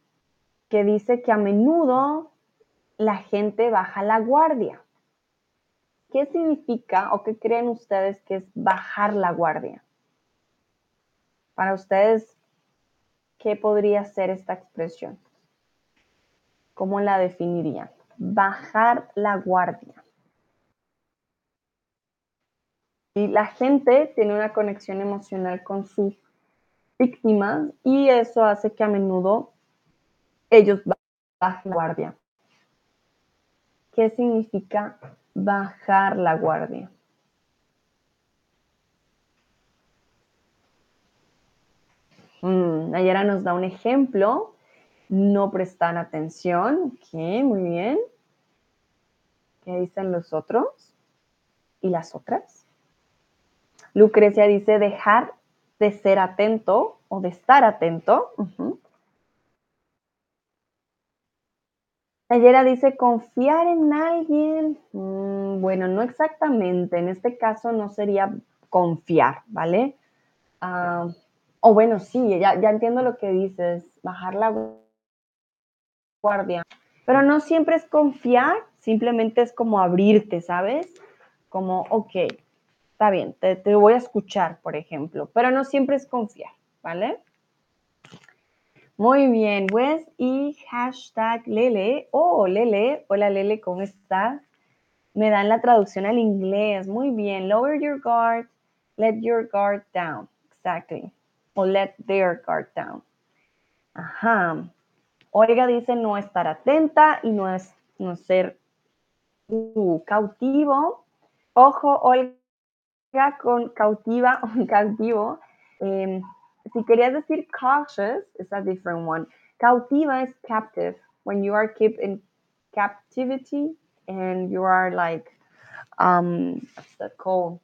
que dice que a menudo la gente baja la guardia. ¿Qué significa o qué creen ustedes que es bajar la guardia? Para ustedes, ¿qué podría ser esta expresión? ¿Cómo la definirían? Bajar la guardia. Y la gente tiene una conexión emocional con sus víctimas y eso hace que a menudo ellos bajen la guardia. ¿Qué significa bajar la guardia. Mm, Ayara nos da un ejemplo. No prestan atención. Ok, muy bien. ¿Qué dicen los otros? ¿Y las otras? Lucrecia dice dejar de ser atento o de estar atento. Ayera dice confiar en alguien. Mm, bueno, no exactamente. En este caso no sería confiar, ¿vale? Ah, O bueno, sí, ya, ya entiendo lo que dices, bajar la guardia. Pero no siempre es confiar, simplemente es como abrirte, ¿sabes? Como, ok, está bien, te, te voy a escuchar, por ejemplo, pero no siempre es confiar, ¿vale? Muy bien, Wes y hashtag Lele. Oh, Lele, hola Lele, ¿cómo estás? Me dan la traducción al inglés. Muy bien, lower your guard, let your guard down. Exactly. O let their guard down. Ajá. Olga dice no estar atenta y no es no ser uh, cautivo. Ojo, Olga, con cautiva o cautivo. Eh, si querías decir cautious, it's a different one. Cautiva is captive. When you are kept in captivity and you are like, um, what's that called?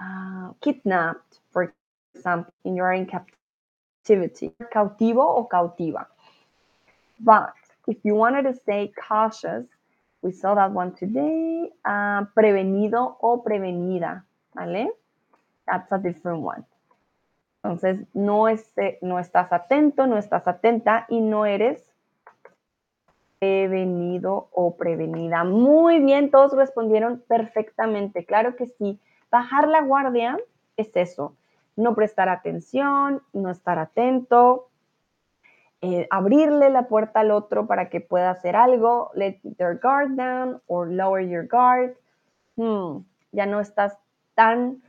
Uh, kidnapped, for example, and you are in captivity. Cautivo o cautiva. But if you wanted to say cautious, we saw that one today. Uh, prevenido o prevenida, ¿vale? That's a different one. Entonces, no, esté, no estás atento, no estás atenta y no eres prevenido o prevenida. Muy bien, todos respondieron perfectamente. Claro que sí. Bajar la guardia es eso. No prestar atención, no estar atento, eh, abrirle la puerta al otro para que pueda hacer algo, let their guard down or lower your guard. Hmm, ya no estás tan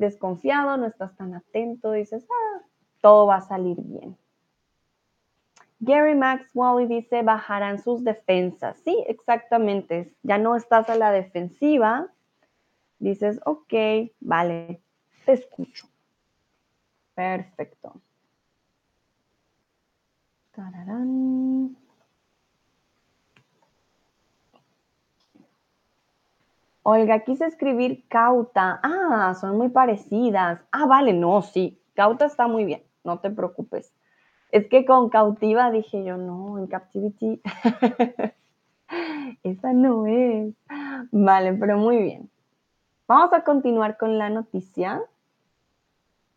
desconfiado, no estás tan atento, dices, ah, todo va a salir bien. Gary Maxwell dice, bajarán sus defensas. Sí, exactamente. Ya no estás a la defensiva. Dices, ok, vale, te escucho. Perfecto. Tararán. Olga, quise escribir cauta. Ah, son muy parecidas. Ah, vale, no, sí. Cauta está muy bien, no te preocupes. Es que con cautiva dije yo, no, en captivity. Esa no es. Vale, pero muy bien. Vamos a continuar con la noticia.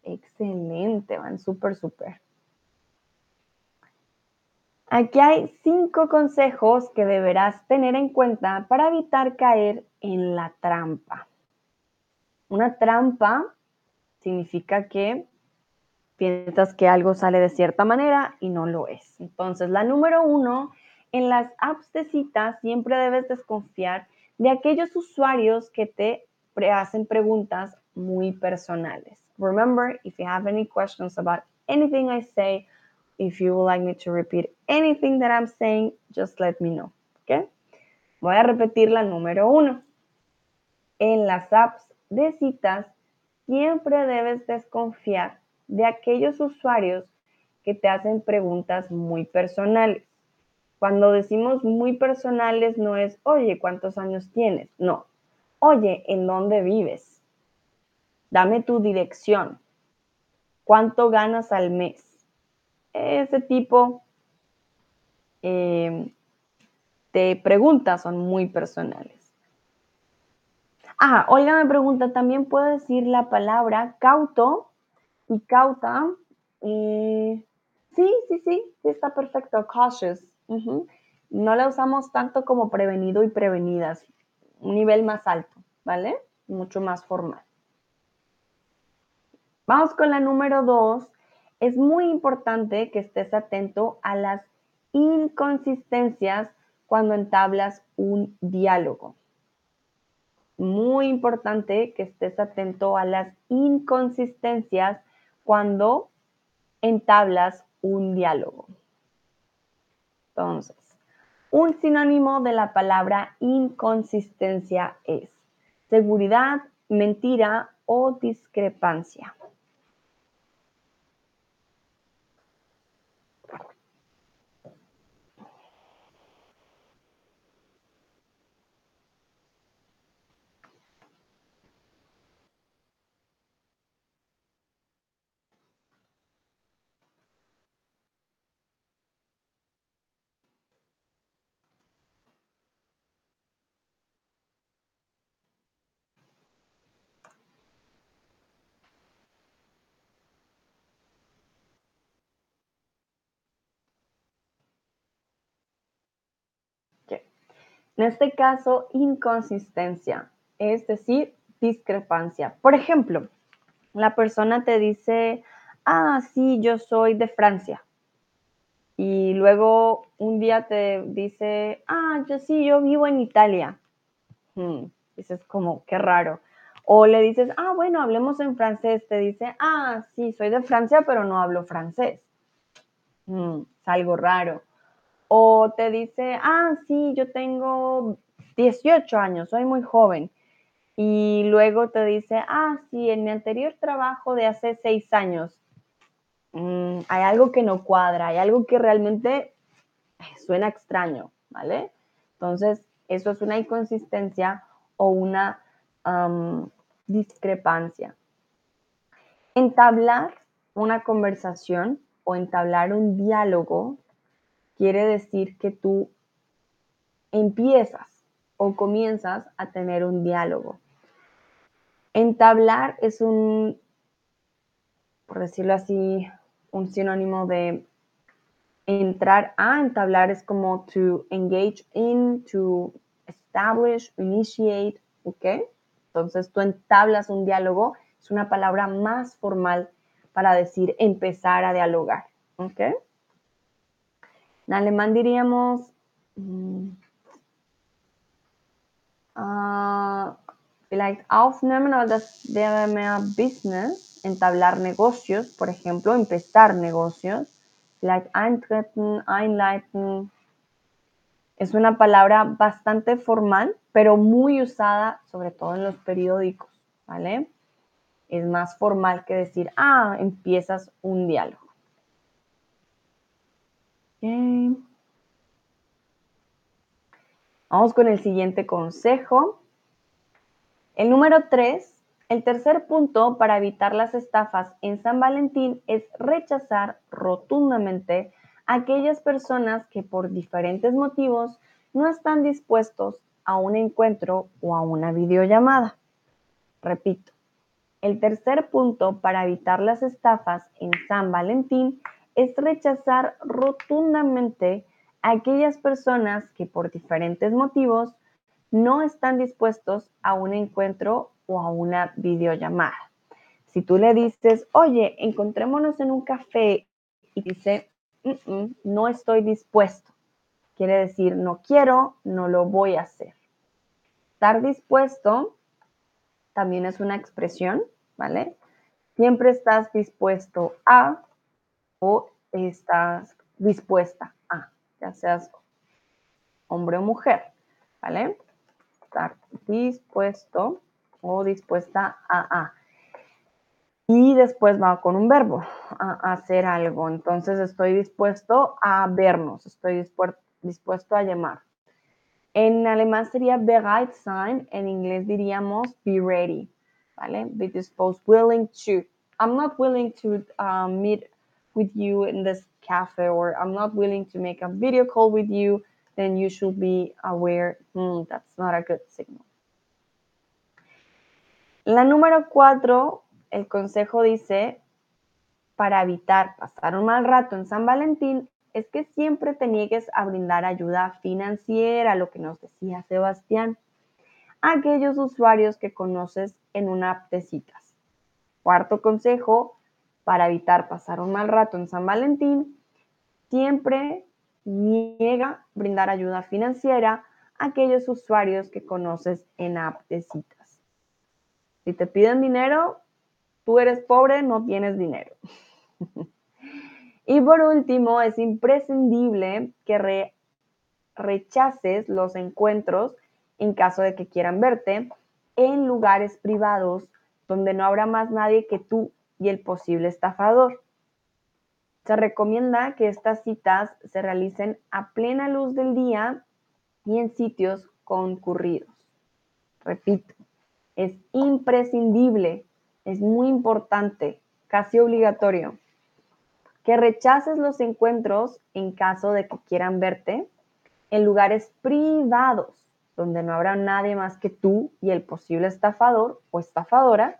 Excelente, van súper, súper. Aquí hay cinco consejos que deberás tener en cuenta para evitar caer en la trampa. Una trampa significa que piensas que algo sale de cierta manera y no lo es. Entonces, la número uno, en las apps de citas siempre debes desconfiar de aquellos usuarios que te hacen preguntas muy personales. Remember, if you have any questions about anything I say, if you would like me to repeat anything that I'm saying, just let me know. ¿Ok? Voy a repetir la número uno. En las apps de citas, siempre debes desconfiar de aquellos usuarios que te hacen preguntas muy personales. Cuando decimos muy personales no es, oye, ¿cuántos años tienes? No. Oye, ¿en dónde vives? Dame tu dirección. ¿Cuánto ganas al mes? Ese tipo eh, de preguntas son muy personales. Ah, Olga me pregunta, ¿también puedo decir la palabra cauto y cauta? Eh, sí, sí, sí, sí, está perfecto. Cautious. No la usamos tanto como prevenido y prevenidas. Un nivel más alto, ¿vale? Mucho más formal. Vamos con la número dos. Es muy importante que estés atento a las inconsistencias cuando entablas un diálogo. Muy importante que estés atento a las inconsistencias cuando entablas un diálogo. Entonces, un sinónimo de la palabra inconsistencia es seguridad, mentira o discrepancia. En este caso, inconsistencia, es decir, discrepancia. Por ejemplo, la persona te dice, ah, sí, yo soy de Francia. Y luego un día te dice, ah, yo sí, yo vivo en Italia. Hmm, dices como, qué raro. O le dices, ah, bueno, hablemos en francés. Te dice, ah, sí, soy de Francia, pero no hablo francés. Hmm, es algo raro. O te dice, ah, sí, yo tengo 18 años, soy muy joven. Y luego te dice, ah, sí, en mi anterior trabajo de hace seis años, mm, hay algo que no cuadra, hay algo que realmente suena extraño, ¿vale? Entonces, eso es una inconsistencia o una discrepancia. Entablar una conversación o entablar un diálogo quiere decir que tú empiezas o comienzas a tener un diálogo. Entablar es un, por decirlo así, un sinónimo de entrar a entablar es como to engage in, to establish, initiate, ¿ok? Entonces tú entablas un diálogo, es una palabra más formal para decir empezar a dialogar, ¿ok? En alemán diríamos uh, vielleicht das Business, entablar negocios, por ejemplo, empezar negocios. Vielleicht eintreten, einleiten. Es una palabra bastante formal, pero muy usada, sobre todo en los periódicos, ¿vale? Es más formal que decir, ah, empiezas un diálogo. Vamos con el siguiente consejo. El número tres, el tercer punto para evitar las estafas en San Valentín es rechazar rotundamente a aquellas personas que por diferentes motivos no están dispuestos a un encuentro o a una videollamada. Repito, el tercer punto para evitar las estafas en San Valentín es rechazar rotundamente aquellas personas que por diferentes motivos no están dispuestos a un encuentro o a una videollamada. Si tú le dices, oye, encontrémonos en un café y dice, no estoy dispuesto, quiere decir, no quiero, no lo voy a hacer. Estar dispuesto también es una expresión, ¿vale? Siempre estás dispuesto a o estás dispuesta ya seas hombre o mujer, ¿vale? Estar dispuesto o dispuesta a, a. Y después va con un verbo, a, hacer algo. Entonces estoy dispuesto a vernos, estoy dispuesto a llamar. En alemán sería bereit sein, en inglés diríamos be ready, ¿vale? Be disposed, willing to. I'm not willing to uh, meet with you in this cafe or I'm not willing to make a video call with you, then you should be aware, hmm, that's not a good signal. La número cuatro, el consejo dice, para evitar pasar un mal rato en San Valentín, es que siempre te niegues a brindar ayuda financiera, lo que nos decía Sebastián, a aquellos usuarios que conoces en una app de citas. Cuarto consejo, para evitar pasar un mal rato en San Valentín, siempre niega brindar ayuda financiera a aquellos usuarios que conoces en app de citas. Si te piden dinero, tú eres pobre, no tienes dinero. y por último, es imprescindible que rechaces los encuentros en caso de que quieran verte en lugares privados donde no habrá más nadie que tú y el posible estafador. Se recomienda que estas citas se realicen a plena luz del día y en sitios concurridos. Repito, es imprescindible, es muy importante, casi obligatorio, que rechaces los encuentros en caso de que quieran verte en lugares privados, donde no habrá nadie más que tú y el posible estafador o estafadora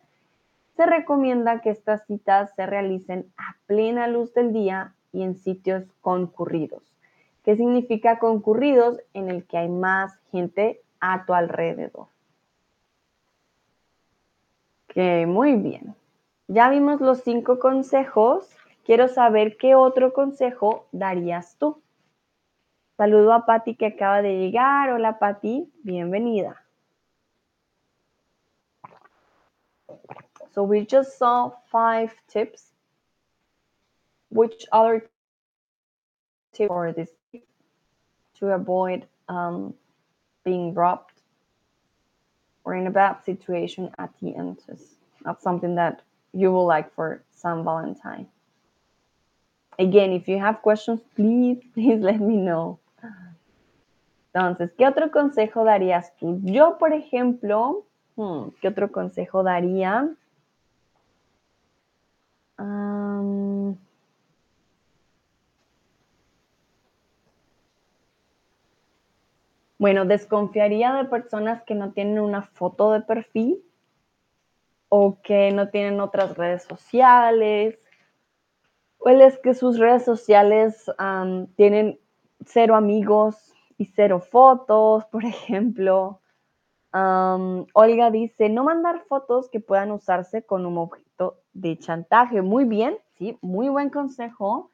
se recomienda que estas citas se realicen a plena luz del día y en sitios concurridos. que significa concurridos en el que hay más gente a tu alrededor. Que muy bien. Ya vimos los cinco consejos. Quiero saber qué otro consejo darías tú. Saludo a Patti que acaba de llegar. Hola Patti, bienvenida. So we just saw five tips. Which other tip for this to avoid um, being robbed or in a bad situation at the end? is That's something that you will like for San Valentine. Again, if you have questions, please, please let me know. Entonces, ¿qué otro consejo darías tú? Yo, por ejemplo, hmm, ¿qué otro consejo daría? Bueno, desconfiaría de personas que no tienen una foto de perfil o que no tienen otras redes sociales. O es que sus redes sociales tienen cero amigos y cero fotos, por ejemplo. Olga dice, no mandar fotos que puedan usarse con un objeto de chantaje. Muy bien, sí, muy buen consejo.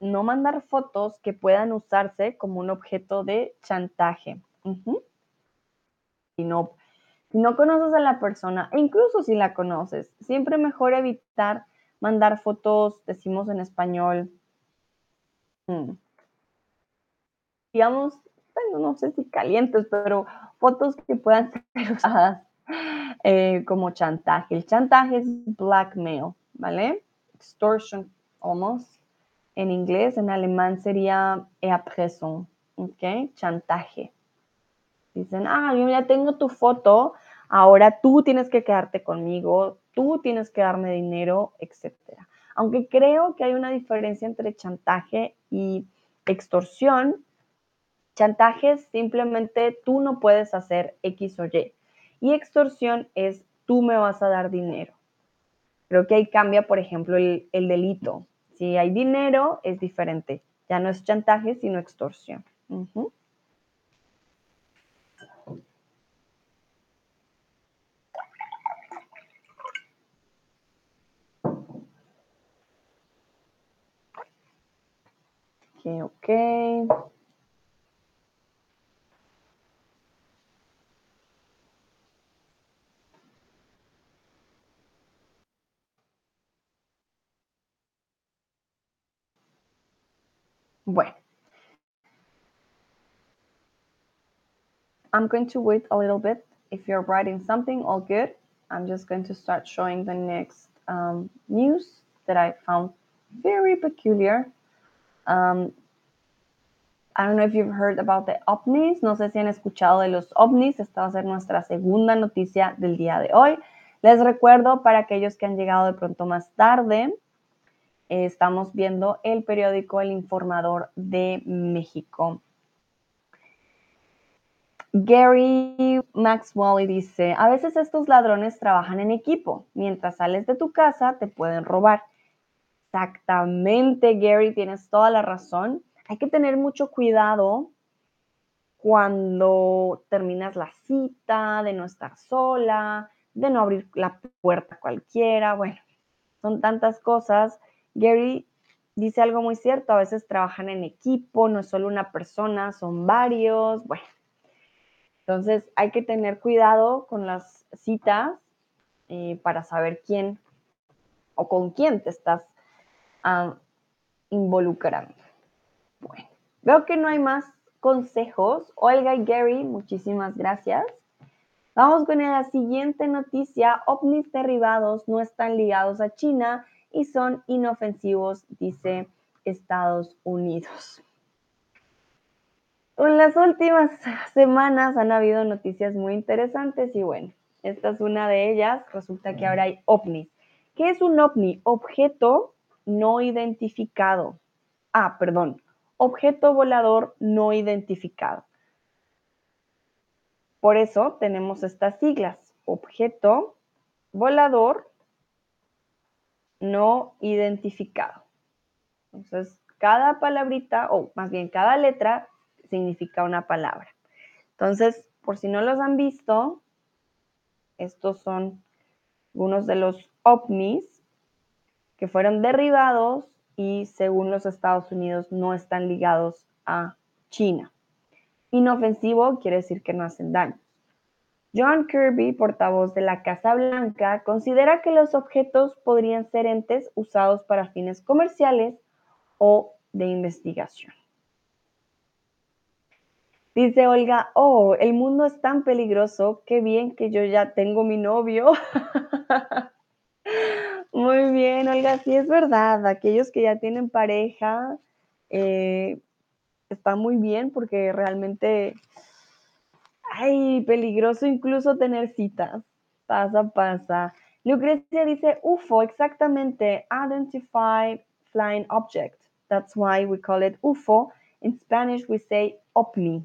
No mandar fotos que puedan usarse como un objeto de chantaje. si, no, si no conoces a la persona, e incluso si la conoces, siempre mejor evitar mandar fotos, decimos en español, hmm, digamos, no sé si calientes, pero fotos que puedan ser usadas eh, como chantaje. El chantaje es blackmail, ¿vale? Extortion, almost. En inglés, en alemán sería erpressung, ¿ok? Chantaje. Dicen, ah, yo ya tengo tu foto, ahora tú tienes que quedarte conmigo, tú tienes que darme dinero, etc. Aunque creo que hay una diferencia entre chantaje y extorsión, Chantaje es simplemente tú no puedes hacer X o Y. Y extorsión es tú me vas a dar dinero. Creo que ahí cambia, por ejemplo, el, delito. Si hay dinero, es diferente. Ya no es chantaje, sino extorsión. Ok, ok. Bueno. I'm going to wait a little bit. If you're writing something, all good. I'm just going to start showing the next um, news that I found very peculiar. Um, I don't know if you've heard about the ovnis. No sé si han escuchado de los ovnis. Esta va a ser nuestra segunda noticia del día de hoy. Les recuerdo para aquellos que han llegado de pronto más tarde, estamos viendo el periódico El Informador de México. Gary Maxwell dice, a veces estos ladrones trabajan en equipo. Mientras sales de tu casa te pueden robar. Exactamente, Gary, tienes toda la razón. Hay que tener mucho cuidado cuando terminas la cita, de no estar sola, de no abrir la puerta cualquiera. Bueno, son tantas cosas Gary dice algo muy cierto, a veces trabajan en equipo, no es solo una persona, son varios, bueno. Entonces hay que tener cuidado con las citas eh, para saber quién o con quién te estás ah, involucrando. Bueno, veo que no hay más consejos. Olga y Gary, muchísimas gracias. Vamos con la siguiente noticia. OVNIs derribados no están ligados a China y son inofensivos, dice Estados Unidos. En las últimas semanas han habido noticias muy interesantes y bueno, esta es una de ellas. Resulta que ahora hay ovnis. ¿Qué es un ovni? Objeto no identificado. Ah, perdón. Objeto volador no identificado. Por eso tenemos estas siglas. Objeto volador no identificado. Entonces, cada palabrita, o más bien cada letra, significa una palabra. Entonces, por si no los han visto, estos son algunos de los ovnis que fueron derribados y según los Estados Unidos no están ligados a China. Inofensivo quiere decir que no hacen daño. John Kirby, portavoz de la Casa Blanca, considera que los objetos podrían ser entes usados para fines comerciales o de investigación. Dice Olga, oh, el mundo es tan peligroso, qué bien que yo ya tengo mi novio. Muy bien, Olga, sí es verdad, aquellos que ya tienen pareja, eh, está muy bien porque realmente Ay, peligroso incluso tener citas. Pasa, pasa. Lucrecia dice UFO, exactamente. Identify flying object. That's why we call it UFO. In Spanish, we say OVNI.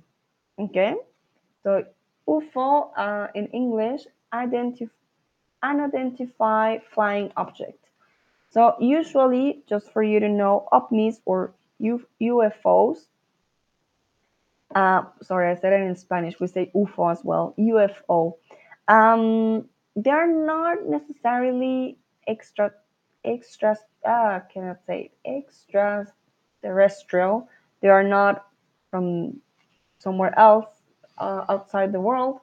Okay? So, UFO uh, in English, identify unidentified flying object. So, usually, just for you to know, OVNIs or UFOs uh, sorry, I said it in Spanish. We say UFO as well, UFO. Um, they're not necessarily extra, extra, uh, cannot say extraterrestrial. They are not from somewhere else uh, outside the world.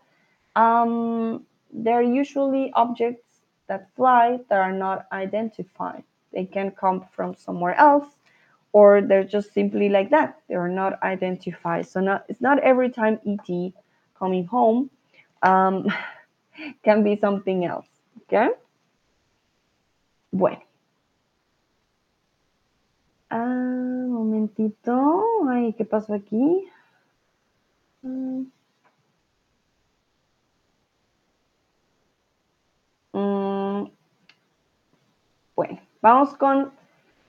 Um, they're usually objects that fly that are not identified. They can come from somewhere else or they're just simply like that. They are not identified. So not it's not every time ET coming home um, can be something else. Okay. Bueno. Ah, momentito. Ay, ¿qué pasó aquí? Mm. Mm. Bueno, vamos con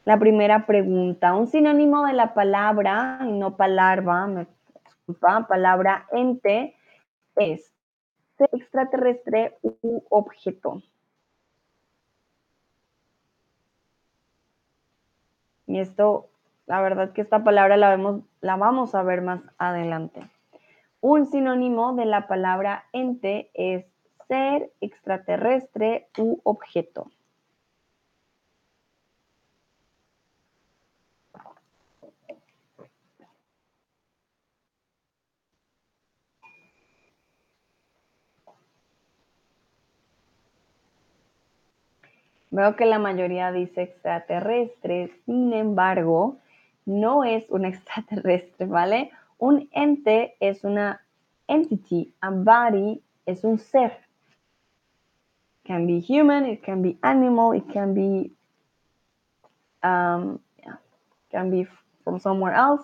la primera pregunta, un sinónimo de la palabra, y no palabra, me disculpa, palabra ente, es extraterrestre u objeto. Y esto, la verdad que esta palabra la, vemos, la vamos a ver más adelante. Un sinónimo de la palabra ente es ser extraterrestre u objeto. Veo que la mayoría dice extraterrestre, sin embargo, no es un extraterrestre, ¿vale? Un ente es una entity, a body es un ser. Can be human, it can be animal, it can be um, can be from somewhere else,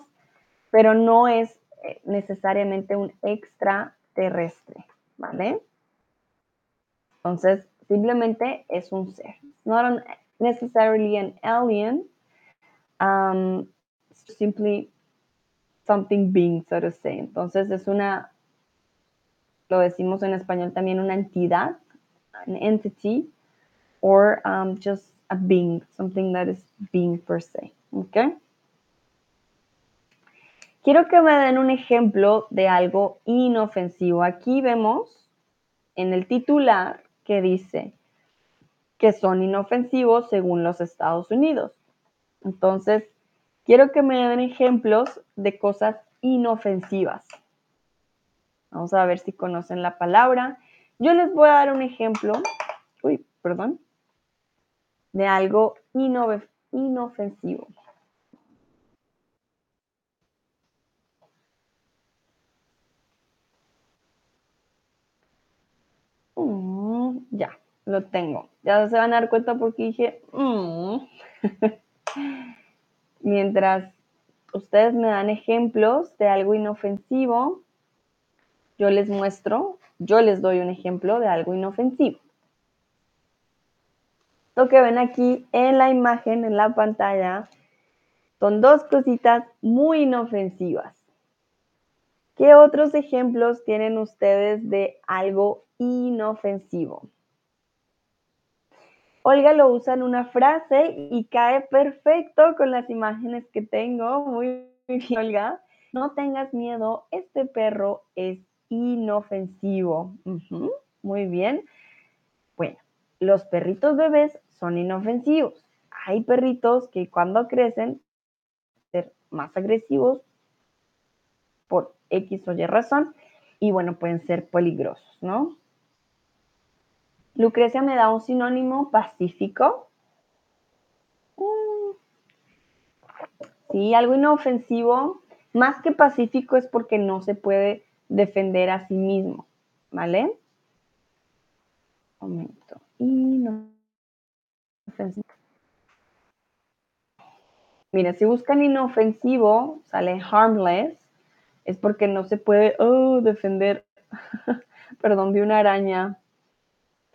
pero no es eh, necesariamente un extraterrestre, ¿vale? Entonces, simplemente es un ser not necessarily an alien, um, simply something being, so to say. Entonces es una, lo decimos en español también, una entidad, an entity, or um, just a being, something that is being per se. Okay. Quiero que me den un ejemplo de algo inofensivo. Aquí vemos en el titular que dice, que son inofensivos según los Estados Unidos. Entonces, quiero que me den ejemplos de cosas inofensivas. Vamos a ver si conocen la palabra. Yo les voy a dar un ejemplo, uy, perdón, de algo inofensivo. Ya lo tengo. Ya se van a dar cuenta porque dije, mm". mientras ustedes me dan ejemplos de algo inofensivo, yo les muestro, yo les doy un ejemplo de algo inofensivo. Lo que ven aquí en la imagen, en la pantalla, son dos cositas muy inofensivas. ¿Qué otros ejemplos tienen ustedes de algo inofensivo? Olga lo usa en una frase y cae perfecto con las imágenes que tengo. Muy bien, Olga. No tengas miedo, este perro es inofensivo. muy bien. Bueno, los perritos bebés son inofensivos. Hay perritos que cuando crecen ser más agresivos por X o Y razón y bueno, pueden ser peligrosos, ¿no? Lucrecia me da un sinónimo pacífico. Mm. Sí, algo inofensivo, más que pacífico es porque no se puede defender a sí mismo, ¿vale? momento. Inofensivo. Mira, si buscan inofensivo, sale harmless, es porque no se puede oh, defender. Perdón, vi una araña.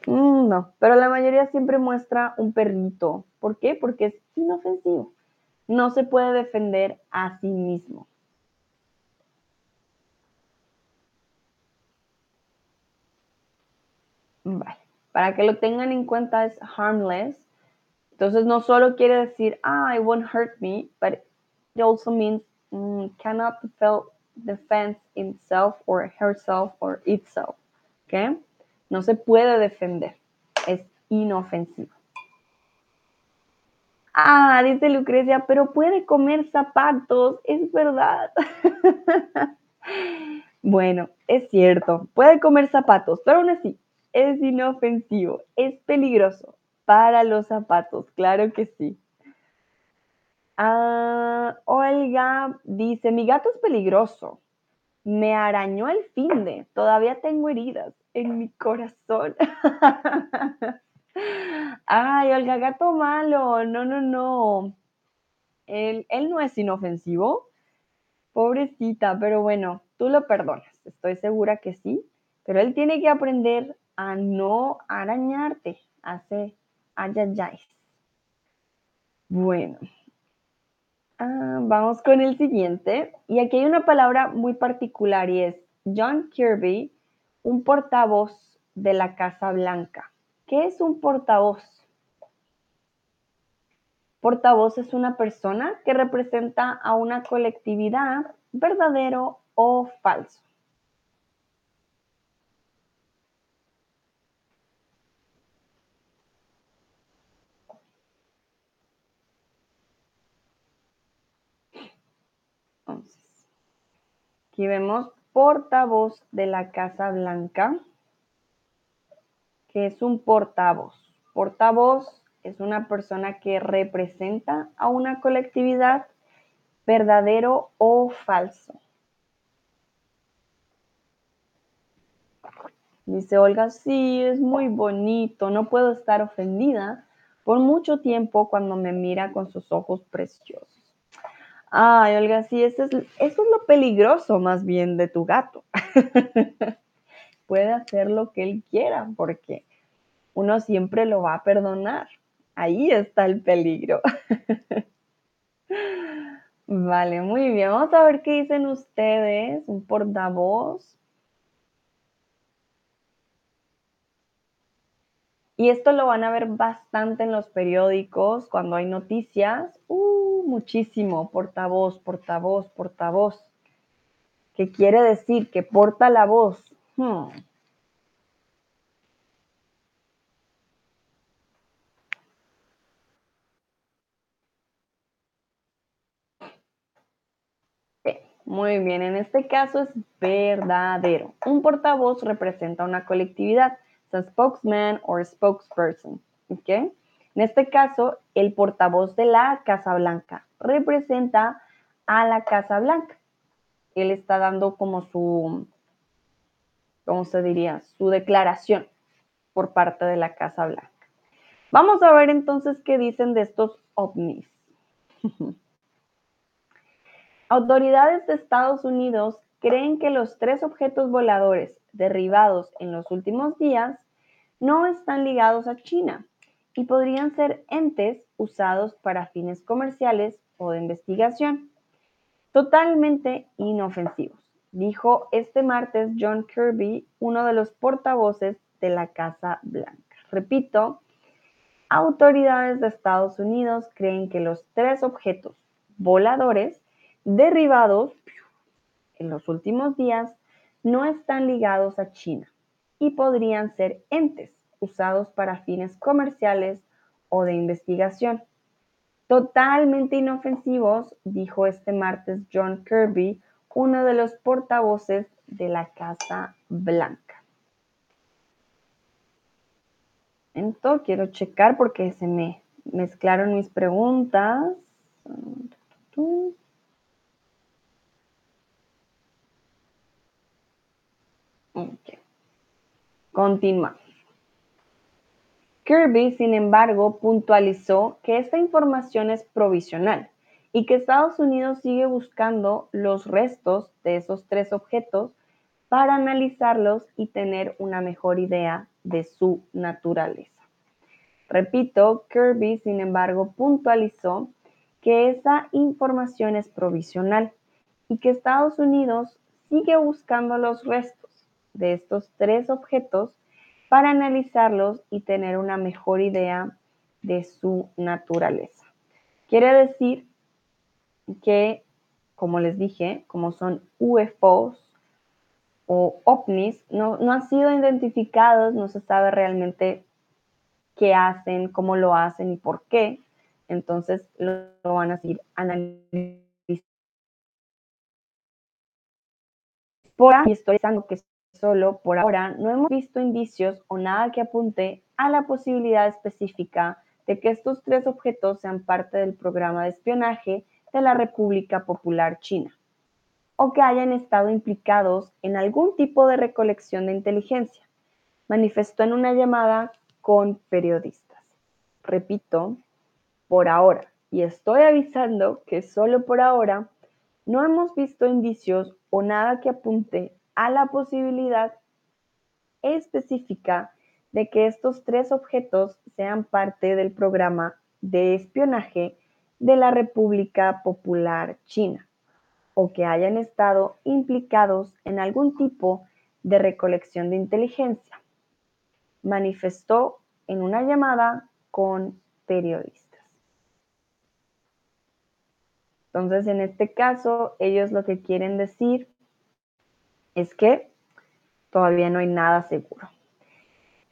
Mm, no, pero la mayoría siempre muestra un perrito. ¿Por qué? Porque es inofensivo. No se puede defender a sí mismo. Vale. Para que lo tengan en cuenta es harmless. Entonces no solo quiere decir, ah, it won't hurt me, but it also means mm, cannot defend himself or herself or itself. ¿Ok? No se puede defender. Es inofensivo. Ah, dice Lucrecia, pero puede comer zapatos, es verdad. bueno, es cierto, puede comer zapatos, pero aún así, es inofensivo, es peligroso para los zapatos, claro que sí. Ah, Olga dice, mi gato es peligroso, me arañó el fin de, todavía tengo heridas en mi corazón. Ay, Olga, gato malo, no, no, no. Él, él no es inofensivo, pobrecita, pero bueno, tú lo perdonas, estoy segura que sí, pero él tiene que aprender a no arañarte, hace ayayay. Bueno, ah, vamos con el siguiente. Y aquí hay una palabra muy particular y es John Kirby, un portavoz de la Casa Blanca. ¿Qué es un portavoz? Portavoz es una persona que representa a una colectividad, verdadero o falso. Aquí vemos portavoz de la Casa Blanca, que es un portavoz. Portavoz es una persona que representa a una colectividad, verdadero o falso. Dice Olga, sí, es muy bonito, no puedo estar ofendida por mucho tiempo cuando me mira con sus ojos preciosos. Ay, Olga, sí, eso es, eso es lo peligroso más bien de tu gato. Puede hacer lo que él quiera porque uno siempre lo va a perdonar. Ahí está el peligro. Vale, muy bien. Vamos a ver qué dicen ustedes. Un portavoz. Y esto lo van a ver bastante en los periódicos cuando hay noticias. Uh, muchísimo. Portavoz, portavoz, portavoz. ¿Qué quiere decir? Que porta la voz. Hmm. Muy bien, en este caso es verdadero. Un portavoz representa una colectividad spokesman or spokesperson. ¿okay? En este caso, el portavoz de la Casa Blanca representa a la Casa Blanca. Él está dando como su, ¿cómo se diría? Su declaración por parte de la Casa Blanca. Vamos a ver entonces qué dicen de estos ovnis. Autoridades de Estados Unidos creen que los tres objetos voladores derribados en los últimos días no están ligados a China y podrían ser entes usados para fines comerciales o de investigación. Totalmente inofensivos, dijo este martes John Kirby, uno de los portavoces de la Casa Blanca. Repito, autoridades de Estados Unidos creen que los tres objetos voladores derribados en los últimos días no están ligados a China y podrían ser entes usados para fines comerciales o de investigación. Totalmente inofensivos, dijo este martes John Kirby, uno de los portavoces de la Casa Blanca. Entonces, quiero checar porque se me mezclaron mis preguntas. Continuamos. Kirby, sin embargo, puntualizó que esta información es provisional y que Estados Unidos sigue buscando los restos de esos tres objetos para analizarlos y tener una mejor idea de su naturaleza. Repito, Kirby, sin embargo, puntualizó que esa información es provisional y que Estados Unidos sigue buscando los restos de estos tres objetos para analizarlos y tener una mejor idea de su naturaleza. Quiere decir que, como les dije, como son UFOs o ovnis, no, han sido identificados, no se sabe realmente qué hacen, cómo lo hacen y por qué. Entonces lo, van a seguir analizando. Por pensando que Solo por ahora no hemos visto indicios o nada que apunte a la posibilidad específica de que estos tres objetos sean parte del programa de espionaje de la República Popular China o que hayan estado implicados en algún tipo de recolección de inteligencia, manifestó en una llamada con periodistas. Repito, por ahora, y estoy avisando que solo por ahora, no hemos visto indicios o nada que apunte a la posibilidad específica de que estos tres objetos sean parte del programa de espionaje de la República Popular China o que hayan estado implicados en algún tipo de recolección de inteligencia, manifestó en una llamada con periodistas. Entonces, en este caso, ellos lo que quieren decir es que todavía no hay nada seguro.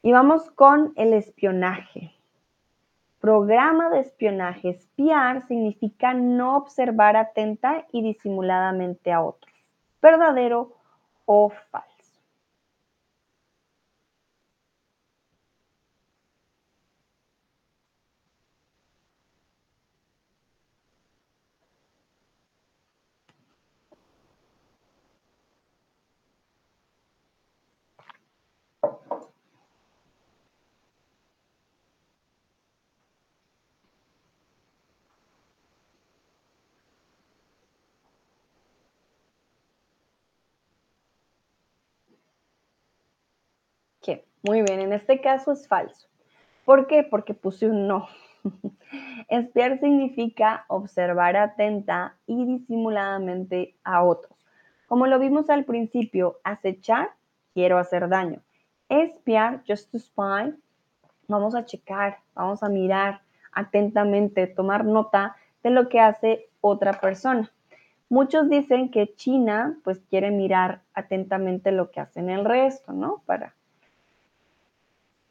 Y vamos con el espionaje. Programa de espionaje. Espiar significa no observar atenta y disimuladamente a otros. ¿Verdadero o falso? Muy bien, en este caso es falso. ¿Por qué? Porque puse un no. Espiar significa observar atenta y disimuladamente a otros. Como lo vimos al principio, acechar, quiero hacer daño. Espiar, just to spy, vamos a checar, vamos a mirar atentamente, tomar nota de lo que hace otra persona. Muchos dicen que China pues quiere mirar atentamente lo que hacen el resto, ¿no? Para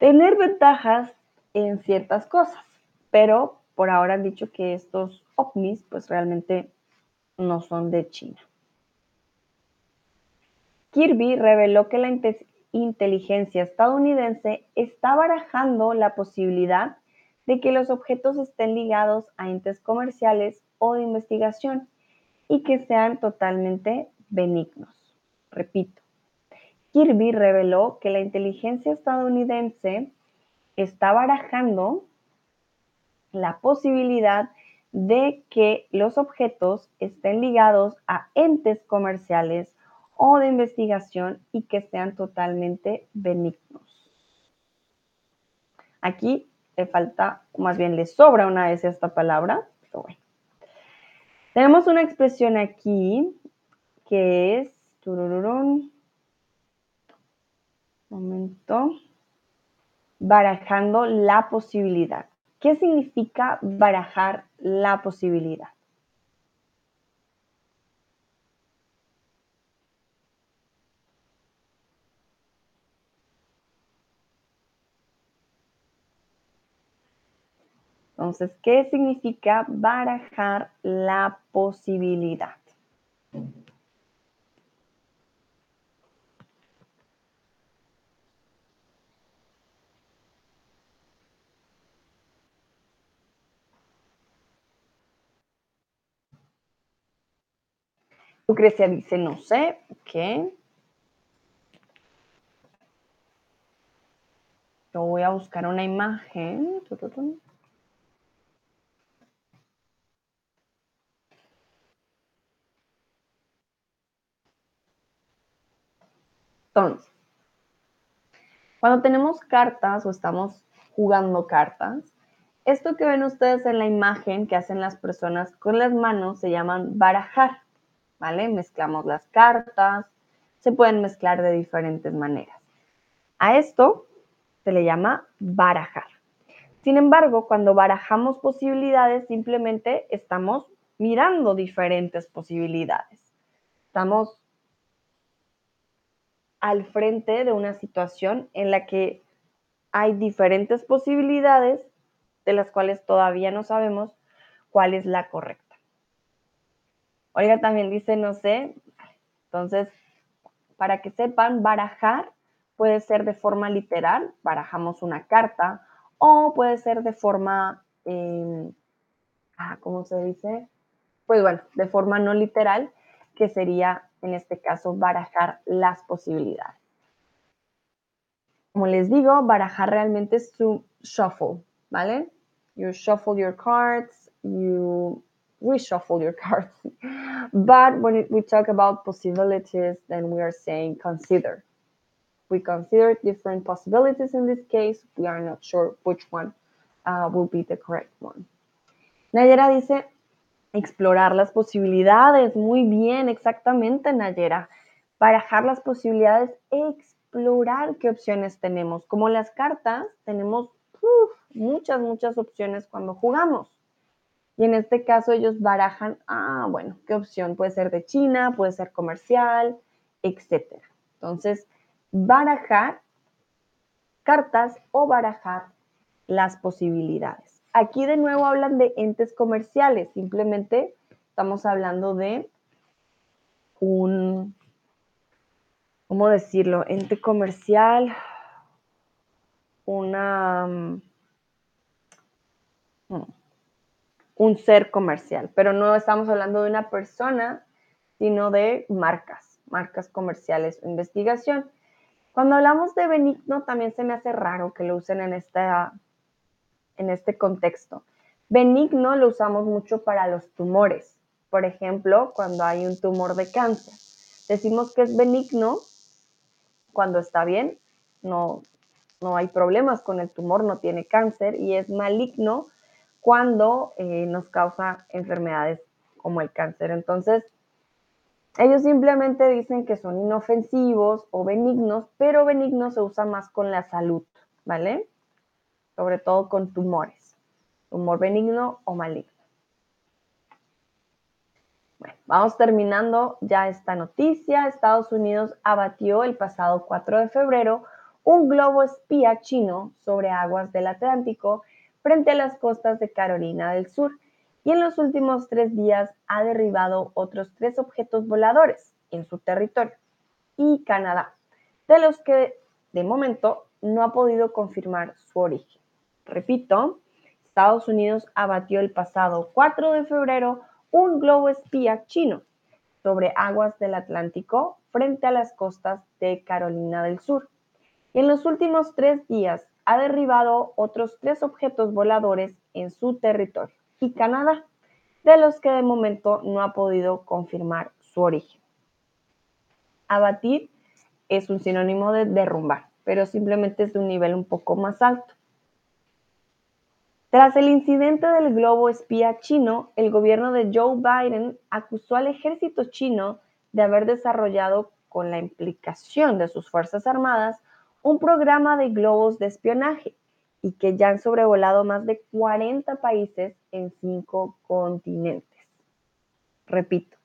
tener ventajas en ciertas cosas, pero por ahora han dicho que estos ovnis pues realmente no son de China. Kirby reveló que la inteligencia estadounidense está barajando la posibilidad de que los objetos estén ligados a entes comerciales o de investigación y que sean totalmente benignos. Repito, Kirby reveló que la inteligencia estadounidense está barajando la posibilidad de que los objetos estén ligados a entes comerciales o de investigación y que sean totalmente benignos. Aquí le falta, más bien le sobra una vez esta palabra, pero bueno. Tenemos una expresión aquí que es momento, barajando la posibilidad. ¿Qué significa barajar la posibilidad? Entonces, ¿qué significa barajar la posibilidad? Lucrecia dice, no sé, ¿qué? Yo voy a buscar una imagen. Entonces, cuando tenemos cartas o estamos jugando cartas, esto que ven ustedes en la imagen que hacen las personas con las manos se llaman barajar. ¿Vale? Mezclamos las cartas, se pueden mezclar de diferentes maneras. A esto se le llama barajar. Sin embargo, cuando barajamos posibilidades, simplemente estamos mirando diferentes posibilidades. Estamos al frente de una situación en la que hay diferentes posibilidades de las cuales todavía no sabemos cuál es la correcta. Oiga, también dice, no sé. Entonces, para que sepan, barajar puede ser de forma literal, barajamos una carta, o puede ser de forma, em, ah, ¿cómo se dice? Pues bueno, de forma no literal, que sería en este caso barajar las posibilidades. Como les digo, barajar realmente es su shuffle, ¿vale? You shuffle your cards, you reshuffle your cards. but when we talk about possibilities, then we are saying consider. We consider different possibilities in this case. We are not sure which one uh, will be the correct one. Nayera dice, explorar las posibilidades. Muy bien, exactamente, Nayera. Barajar las posibilidades, explorar qué opciones tenemos. Como las cartas, tenemos muchas, muchas opciones cuando jugamos. Y en este caso ellos barajan, ah, bueno, ¿qué opción? Puede ser de China, puede ser comercial, etcétera. Entonces, barajar cartas o barajar las posibilidades. Aquí de nuevo hablan de entes comerciales, simplemente estamos hablando de un, ¿cómo decirlo? Ente comercial, una... Mm, hmm, un ser comercial, pero no estamos hablando de una persona, sino de marcas, marcas comerciales investigación. Cuando hablamos de benigno, también se me hace raro que lo usen en, esta, en este contexto. Benigno lo usamos mucho para los tumores. Por ejemplo, cuando hay un tumor de cáncer. Decimos que es benigno cuando está bien, no, no hay problemas con el tumor, no tiene cáncer, y es maligno cuando eh, nos causa enfermedades como el cáncer. Entonces, ellos simplemente dicen que son inofensivos o benignos, pero benigno se usa más con la salud, ¿vale? Sobre todo con tumores, tumor benigno o maligno. Bueno, vamos terminando ya esta noticia. Estados Unidos abatió el pasado 4 de febrero un globo espía chino sobre aguas del Atlántico frente a las costas de Carolina del Sur y en los últimos tres días ha derribado otros tres objetos voladores en su territorio y Canadá, de los que de momento no ha podido confirmar su origen. Repito, Estados Unidos abatió el pasado 4 de febrero un globo espía chino sobre aguas del Atlántico frente a las costas de Carolina del Sur. Y en los últimos tres días ha derribado otros tres objetos voladores en su territorio y Canadá, de los que de momento no ha podido confirmar su origen. Abatir es un sinónimo de derrumbar, pero simplemente es de un nivel un poco más alto. Tras el incidente del globo espía chino, el gobierno de Joe Biden acusó al ejército chino de haber desarrollado, con la implicación de sus Fuerzas Armadas, un programa de globos de espionaje y que ya han sobrevolado más de 40 países en cinco continentes. Repito,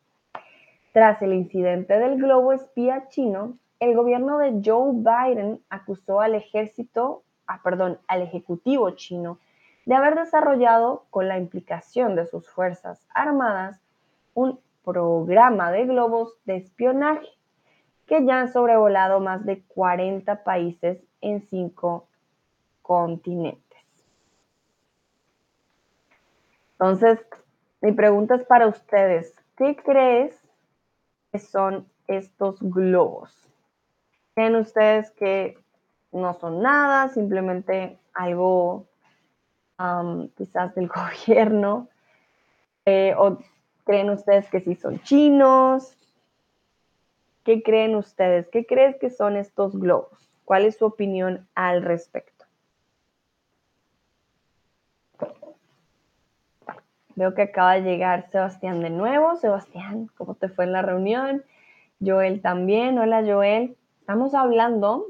tras el incidente del globo espía chino, el gobierno de Joe Biden acusó al ejército, ah, perdón, al ejecutivo chino de haber desarrollado, con la implicación de sus fuerzas armadas, un programa de globos de espionaje que ya han sobrevolado más de 40 países en cinco continentes. Entonces, mi pregunta es para ustedes, ¿qué crees que son estos globos? ¿Creen ustedes que no son nada, simplemente algo quizás del gobierno? Eh, ¿O creen ustedes que sí son chinos? ¿Qué creen ustedes? ¿Qué crees que son estos globos? ¿Cuál es su opinión al respecto? Veo que acaba de llegar Sebastián de nuevo. Sebastián, ¿cómo te fue en la reunión? Joel también. Hola Joel. Estamos hablando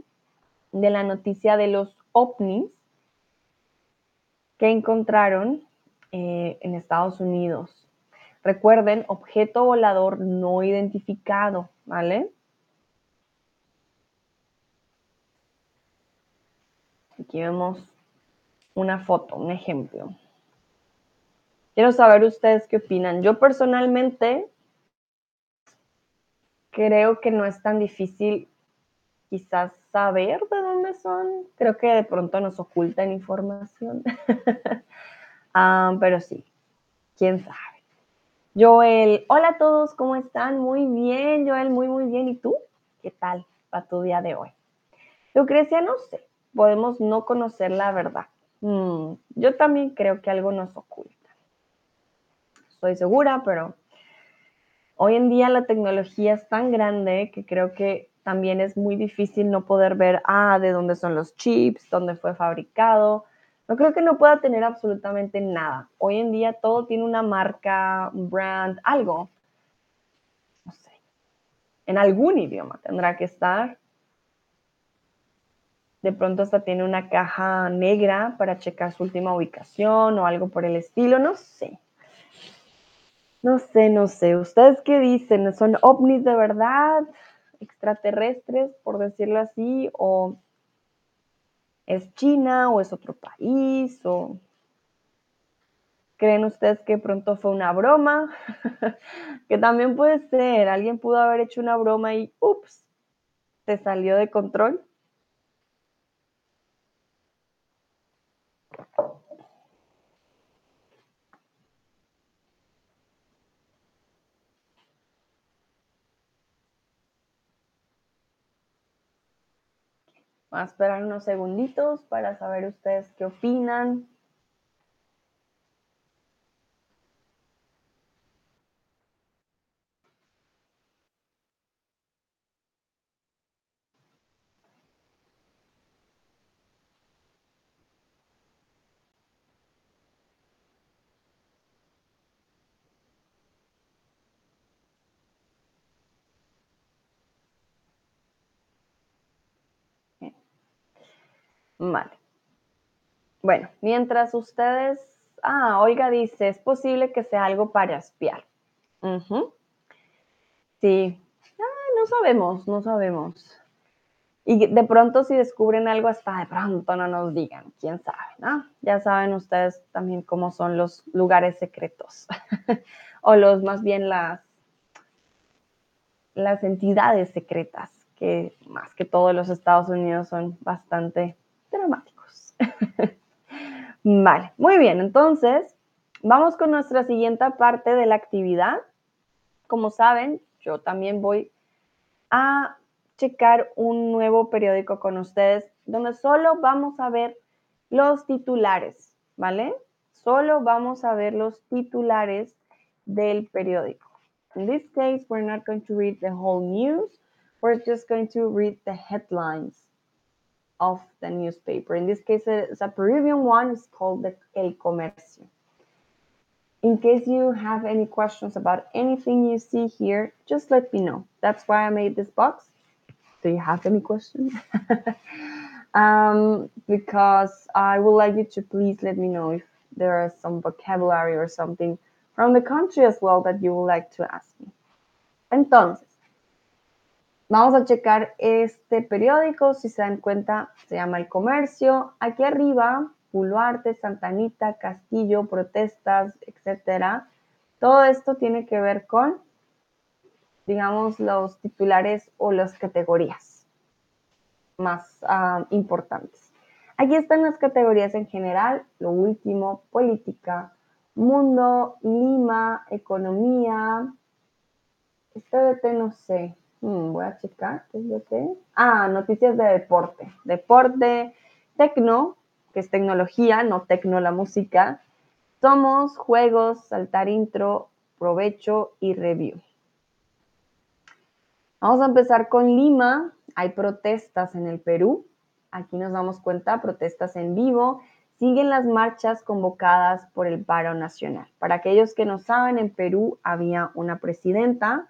de la noticia de los ovnis que encontraron eh, en Estados Unidos. Recuerden, objeto volador no identificado, ¿vale? Aquí vemos una foto, un ejemplo. Quiero saber ustedes qué opinan. Yo personalmente creo que no es tan difícil quizás saber de dónde son. Creo que de pronto nos ocultan información. Ah, pero sí, quién sabe. Joel, hola a todos, ¿cómo están? Muy bien, Joel, muy, muy bien. ¿Y tú? ¿Qué tal va tu día de hoy? Lucrecia, no sé, podemos no conocer la verdad. Mm, yo también creo que algo nos oculta. Estoy segura, pero hoy en día la tecnología es tan grande que creo que también es muy difícil no poder ver, ah, de dónde son los chips, dónde fue fabricado, no creo que no pueda tener absolutamente nada. Hoy en día todo tiene una marca, un brand, algo. No sé. En algún idioma tendrá que estar. De pronto hasta tiene una caja negra para checar su última ubicación o algo por el estilo. No sé. No sé, no sé. ¿Ustedes qué dicen? ¿Son ovnis de verdad? ¿Extraterrestres, por decirlo así? ¿O es China o es otro país o creen ustedes que pronto fue una broma, que también puede ser, alguien pudo haber hecho una broma y ups, se salió de control. A esperar unos segunditos para saber ustedes qué opinan. Vale. Bueno, mientras ustedes... Ah, Oiga dice, es posible que sea algo para espiar. Sí, ah, no sabemos, no sabemos. Y de pronto si descubren algo, hasta de pronto no nos digan, quién sabe, ¿no? Ya saben ustedes también cómo son los lugares secretos, o los más bien las, las entidades secretas, que más que todo los Estados Unidos son bastante dramáticos. vale, muy bien, entonces vamos con nuestra siguiente parte de la actividad. Como saben, yo también voy a checar un nuevo periódico con ustedes donde solo vamos a ver los titulares, ¿vale? Solo vamos a ver los titulares del periódico. In this case, we're not going to read the whole news. We're just going to read the headlines. Of the newspaper. In this case, it's a Peruvian one. It's called the El Comercio. In case you have any questions about anything you see here, just let me know. That's why I made this box. Do you have any questions? um, because I would like you to please let me know if there is some vocabulary or something from the country as well that you would like to ask me. Entonces, vamos a checar este periódico. Si se dan cuenta, se llama El Comercio. Aquí arriba, Buluarte, Santa Anita, Castillo, protestas, etcétera. Todo esto tiene que ver con, digamos, los titulares o las categorías más ah, importantes. Aquí están las categorías en general, lo último, política, mundo, Lima, economía. Este no sé, hmm, voy a checar, ¿qué es DT? Ah, noticias de deporte. Deporte, tecno, que es tecnología, no tecno la música. Somos, juegos, saltar intro, provecho y review. Vamos a empezar con Lima. Hay protestas en el Perú. Aquí nos damos cuenta, protestas en vivo. Siguen las marchas convocadas por el paro nacional. Para aquellos que no saben, en Perú había una presidenta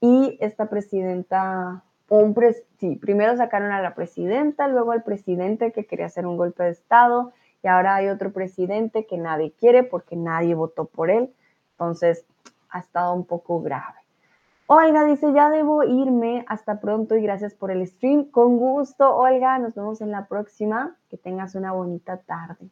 y esta presidenta, un sí, primero sacaron a la presidenta, luego al presidente que quería hacer un golpe de Estado y ahora hay otro presidente que nadie quiere porque nadie votó por él. Entonces, ha estado un poco grave. Olga dice, ya debo irme. Hasta pronto y gracias por el stream. Con gusto, Olga. Nos vemos en la próxima. Que tengas una bonita tarde.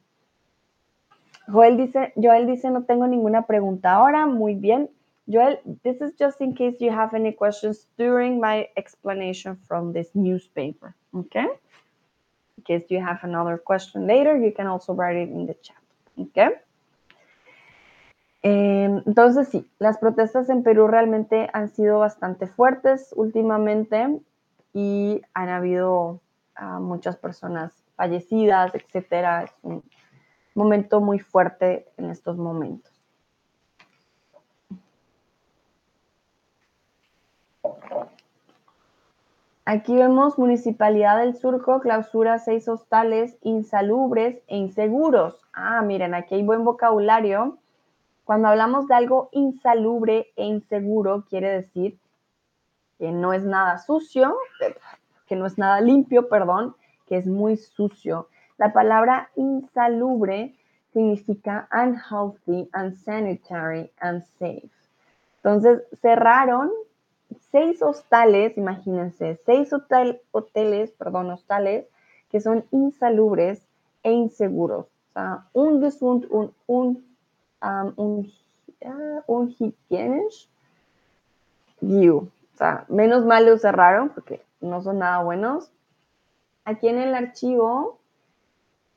Joel dice, Joel dice, no tengo ninguna pregunta ahora. Muy bien. Joel, this is just in case you have any questions during my explanation from this newspaper. Okay? In case you have another question later, you can also write it in the chat. Okay? Em, entonces, sí, las protestas en Perú realmente han sido bastante fuertes últimamente y han habido ah, muchas personas fallecidas, etcétera. Es un momento muy fuerte en estos momentos. Aquí vemos Municipalidad del Surco clausura seis hostales insalubres e inseguros. Ah, miren, aquí hay buen vocabulario cuando hablamos de algo insalubre e inseguro, quiere decir que no es nada sucio, que no es nada limpio, perdón, que es muy sucio. La palabra insalubre significa unhealthy, unsanitary, unsafe. Entonces, cerraron seis hostales, imagínense, seis hoteles, perdón, hostales, que son insalubres e inseguros. O sea, un gesund un, um, un, uh, un view. O sea, menos mal lo cerraron porque no son nada buenos. Aquí en el archivo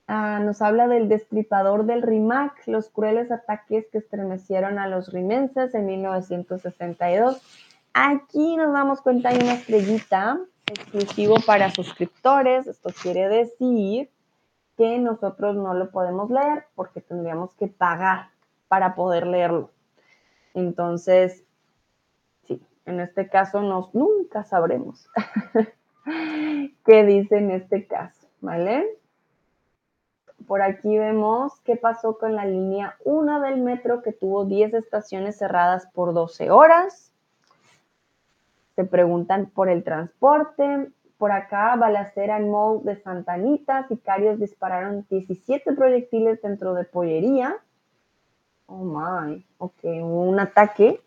uh, nos habla del destripador del RIMAC, los crueles ataques que estremecieron a los rimenses en 1962. Aquí nos damos cuenta hay una estrellita exclusivo para suscriptores. Esto quiere decir que nosotros no lo podemos leer porque tendríamos que pagar para poder leerlo. Entonces, sí, en este caso nos, nunca sabremos qué dice en este caso, ¿vale? Por aquí vemos qué pasó con la línea 1 del metro que tuvo 10 estaciones cerradas por 12 horas. Se preguntan por el transporte. Por acá, balacera en Mall de Santa Anita. Sicarios dispararon 17 proyectiles dentro de pollería. Oh my, ok, un ataque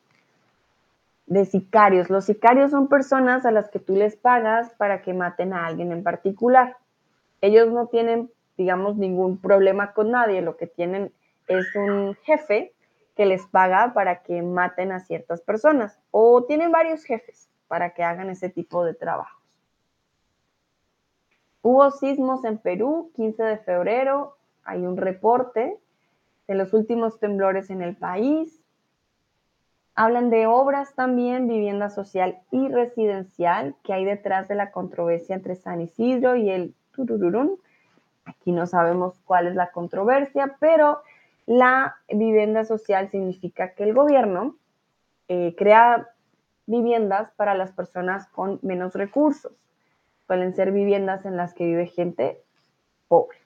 de sicarios. Los sicarios son personas a las que tú les pagas para que maten a alguien en particular. Ellos no tienen, digamos, ningún problema con nadie. Lo que tienen es un jefe que les paga para que maten a ciertas personas. O tienen varios jefes para que hagan ese tipo de trabajos. Hubo sismos en Perú, 15 de febrero. Hay un reporte de los últimos temblores en el país. Hablan de obras también, vivienda social y residencial, que hay detrás de la controversia entre San Isidro y el Turururún. Aquí no sabemos cuál es la controversia, pero la vivienda social significa que el gobierno eh, crea viviendas para las personas con menos recursos. Suelen ser viviendas en las que vive gente pobre.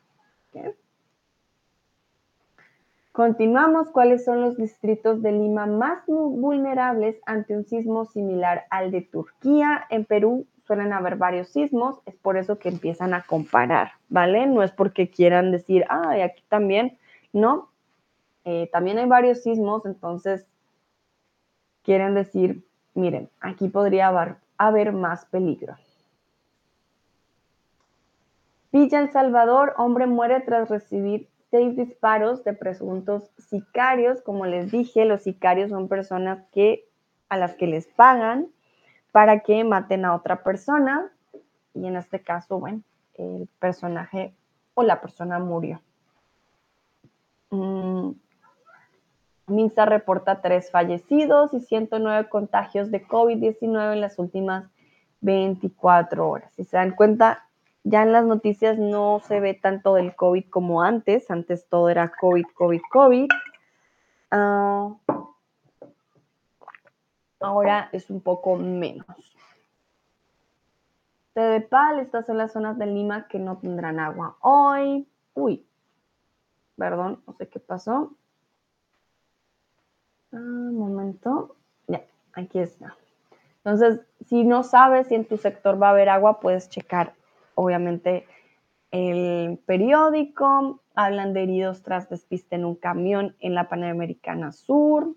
Continuamos. ¿Cuáles son los distritos de Lima más vulnerables ante un sismo similar al de Turquía? En Perú suelen haber varios sismos, es por eso que empiezan a comparar, ¿vale? No es porque quieran decir, ah, y aquí también, no. Eh, también hay varios sismos, entonces quieren decir, miren, aquí podría haber, haber más peligro. Villa El Salvador, hombre muere tras recibir seis disparos de presuntos sicarios. Como les dije, los sicarios son personas que a las que les pagan para que maten a otra persona. Y en este caso, bueno, el personaje o la persona murió. Mm. Minsa reporta tres fallecidos y 109 contagios de COVID-19 en las últimas 24 horas. Si se dan cuenta, ya en las noticias no se ve tanto del COVID como antes. Antes todo era COVID, COVID, COVID. Ah, ahora es un poco menos. Tedepal, estas son las zonas de Lima que no tendrán agua hoy. Uy, perdón, no sé qué pasó. Un momento. Ya, aquí está. Entonces, si no sabes si en tu sector va a haber agua, puedes checar obviamente el periódico, hablan de heridos tras despiste en un camión en la Panamericana Sur,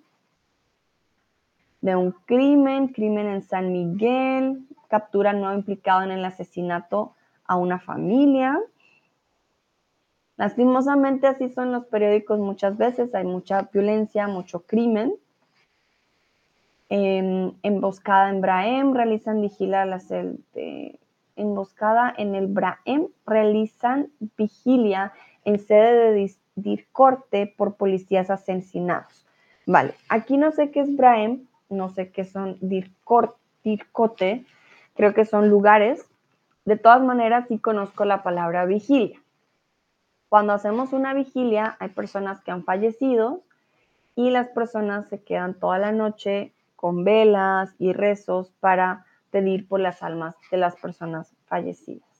de un crimen, crimen en San Miguel, captura no implicado en el asesinato a una familia. Lastimosamente así son los periódicos muchas veces, hay mucha violencia, mucho crimen. En, emboscada en Braem, realizan vigilar de emboscada en el Braem realizan vigilia en sede de Dircorte por policías asesinados. Vale, aquí no sé qué es Braem, no sé qué son Dircote, creo que son lugares. De todas maneras, sí conozco la palabra vigilia. Cuando hacemos una vigilia, hay personas que han fallecido y las personas se quedan toda la noche con velas y rezos para pedir por las almas de las personas fallecidas.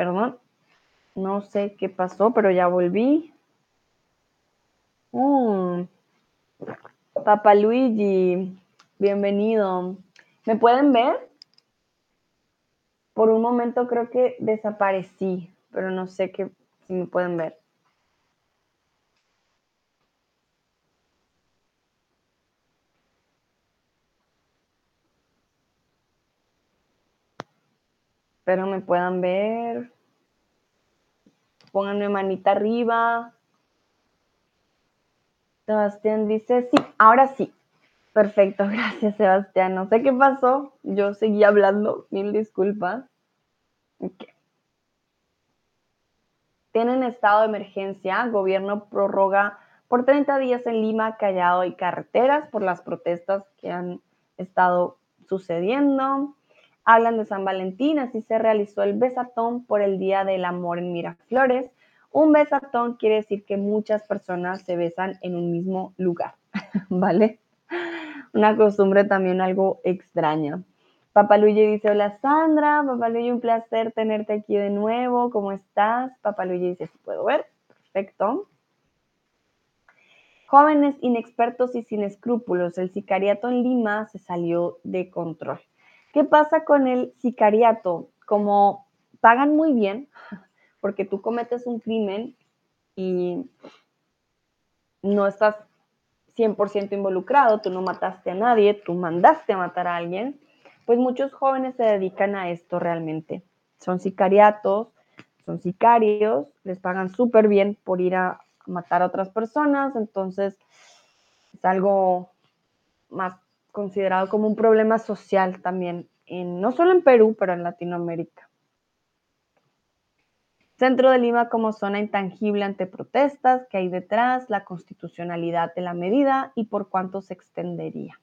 Perdón, no sé qué pasó, pero ya volví. Mm. Papa Luigi, bienvenido. ¿Me pueden ver? Por un momento creo que desaparecí, pero no sé qué, si me pueden ver. Espero me puedan ver. Pónganme manita arriba. Sebastián dice, sí, ahora sí. Perfecto, gracias Sebastián. No sé qué pasó, yo seguí hablando, mil disculpas. Tienen estado de emergencia, gobierno prorroga por 30 días en Lima, Callao y carreteras por las protestas que han estado sucediendo hablan de San Valentín, así se realizó el besatón por el Día del Amor en Miraflores. Un besatón quiere decir que muchas personas se besan en un mismo lugar, ¿vale? Una costumbre también algo extraña. Papaluye dice, hola Sandra, Papaluye, un placer tenerte aquí de nuevo, ¿cómo estás? Papaluye dice, sí puedo ver, perfecto. Jóvenes inexpertos y sin escrúpulos, el sicariato en Lima se salió de control. ¿Qué pasa con el sicariato? Como pagan muy bien, porque tú cometes un crimen y no estás 100% involucrado, tú no mataste a nadie, tú mandaste a matar a alguien, pues muchos jóvenes se dedican a esto realmente. Son sicariatos, son sicarios, les pagan súper bien por ir a matar a otras personas, entonces es algo más considerado como un problema social también, en, no solo en Perú, pero en Latinoamérica. Centro de Lima como zona intangible ante protestas, que hay detrás, la constitucionalidad de la medida y por cuánto se extendería.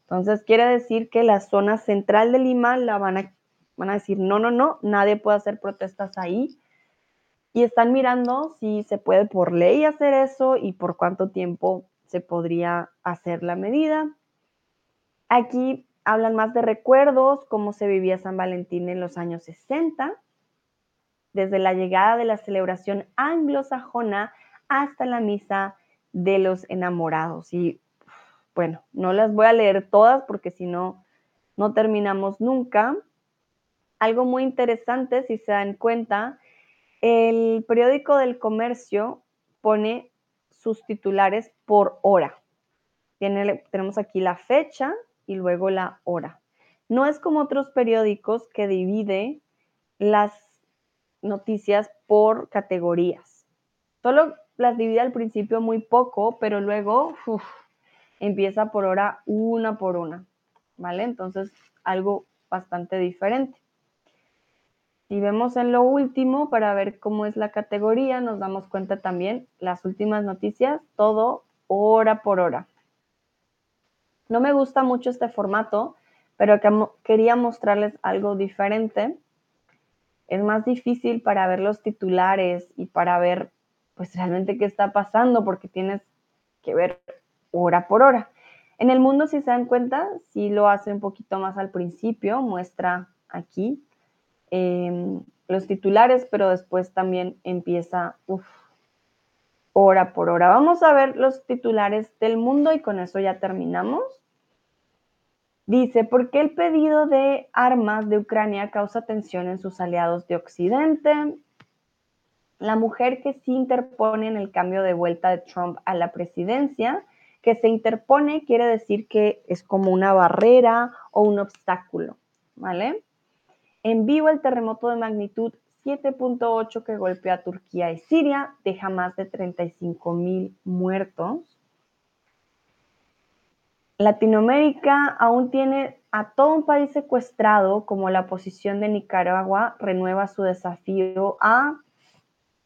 Entonces, quiere decir que la zona central de Lima la van a, van a decir, no, no, no, nadie puede hacer protestas ahí. Y están mirando si se puede por ley hacer eso y por cuánto tiempo se podría hacer la medida. Aquí hablan más de recuerdos, cómo se vivía San Valentín en los años 60 desde la llegada de la celebración anglosajona hasta la misa de los enamorados. Y bueno, no las voy a leer todas porque si no, no terminamos nunca. Algo muy interesante, si se dan cuenta, el periódico del comercio pone sus titulares por hora. Tenemos aquí la fecha y luego la hora. No es como otros periódicos que divide las noticias por categorías. Solo las divide al principio muy poco, pero luego empieza por hora una por una, ¿vale? Entonces, algo bastante diferente. Si vemos en lo último para ver cómo es la categoría, nos damos cuenta también las últimas noticias, todo hora por hora. No me gusta mucho este formato, pero quería mostrarles algo diferente es más difícil para ver los titulares y para ver pues realmente qué está pasando porque tienes que ver hora por hora. En el mundo, si se dan cuenta, sí lo hace un poquito más al principio, muestra aquí em, los titulares, pero después también empieza hora por hora. Vamos a ver los titulares del mundo y con eso ya terminamos. Dice, ¿por qué el pedido de armas de Ucrania causa tensión en sus aliados de Occidente? La mujer que se interpone en el cambio de vuelta de Trump a la presidencia, que se interpone quiere decir que es como una barrera o un obstáculo, ¿vale? En vivo el terremoto de magnitud 7.8 que golpea a Turquía y Siria deja más de 35 mil muertos. Latinoamérica aún tiene a todo un país secuestrado, como la posición de Nicaragua renueva su desafío a,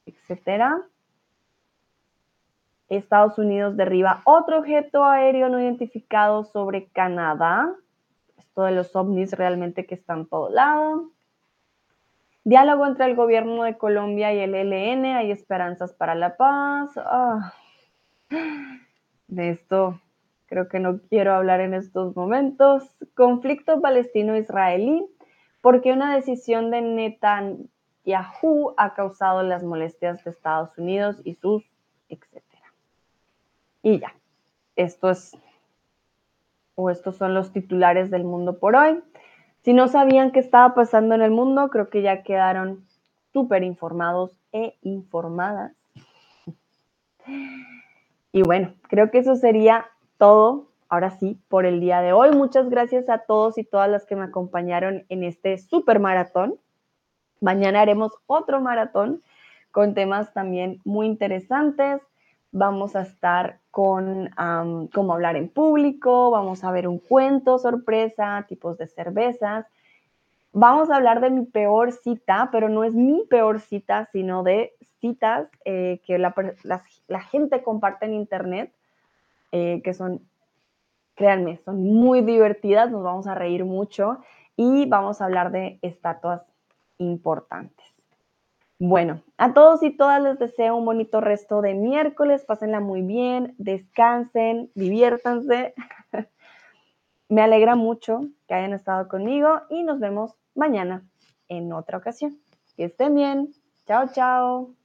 etcétera. Estados Unidos derriba otro objeto aéreo no identificado sobre Canadá. Esto de los ovnis realmente que están todo lado. Diálogo entre el gobierno de Colombia y el ELN. Hay esperanzas para la paz. Ah. De esto creo que no quiero hablar en estos momentos. Conflicto palestino-israelí, porque una decisión de Netanyahu ha causado las molestias de Estados Unidos y sus, etcétera. Y ya, esto es, o estos son los titulares del mundo por hoy. Si no sabían qué estaba pasando en el mundo, creo que ya quedaron súper informados e informadas. Y bueno, creo que eso sería todo, ahora sí, por el día de hoy. Muchas gracias a todos y todas las que me acompañaron en este super maratón. Mañana haremos otro maratón con temas también muy interesantes. Vamos a estar con cómo hablar en público, vamos a ver un cuento sorpresa, tipos de cervezas. Vamos a hablar de mi peor cita, pero no es mi peor cita, sino de citas eh, que la, gente comparte en Internet eh, que son, créanme, son muy divertidas, nos vamos a reír mucho y vamos a hablar de estatuas importantes. Bueno, a todos y todas les deseo un bonito resto de miércoles, pásenla muy bien, descansen, diviértanse. Me alegra mucho que hayan estado conmigo y nos vemos mañana en otra ocasión. Que estén bien. Chao, chao.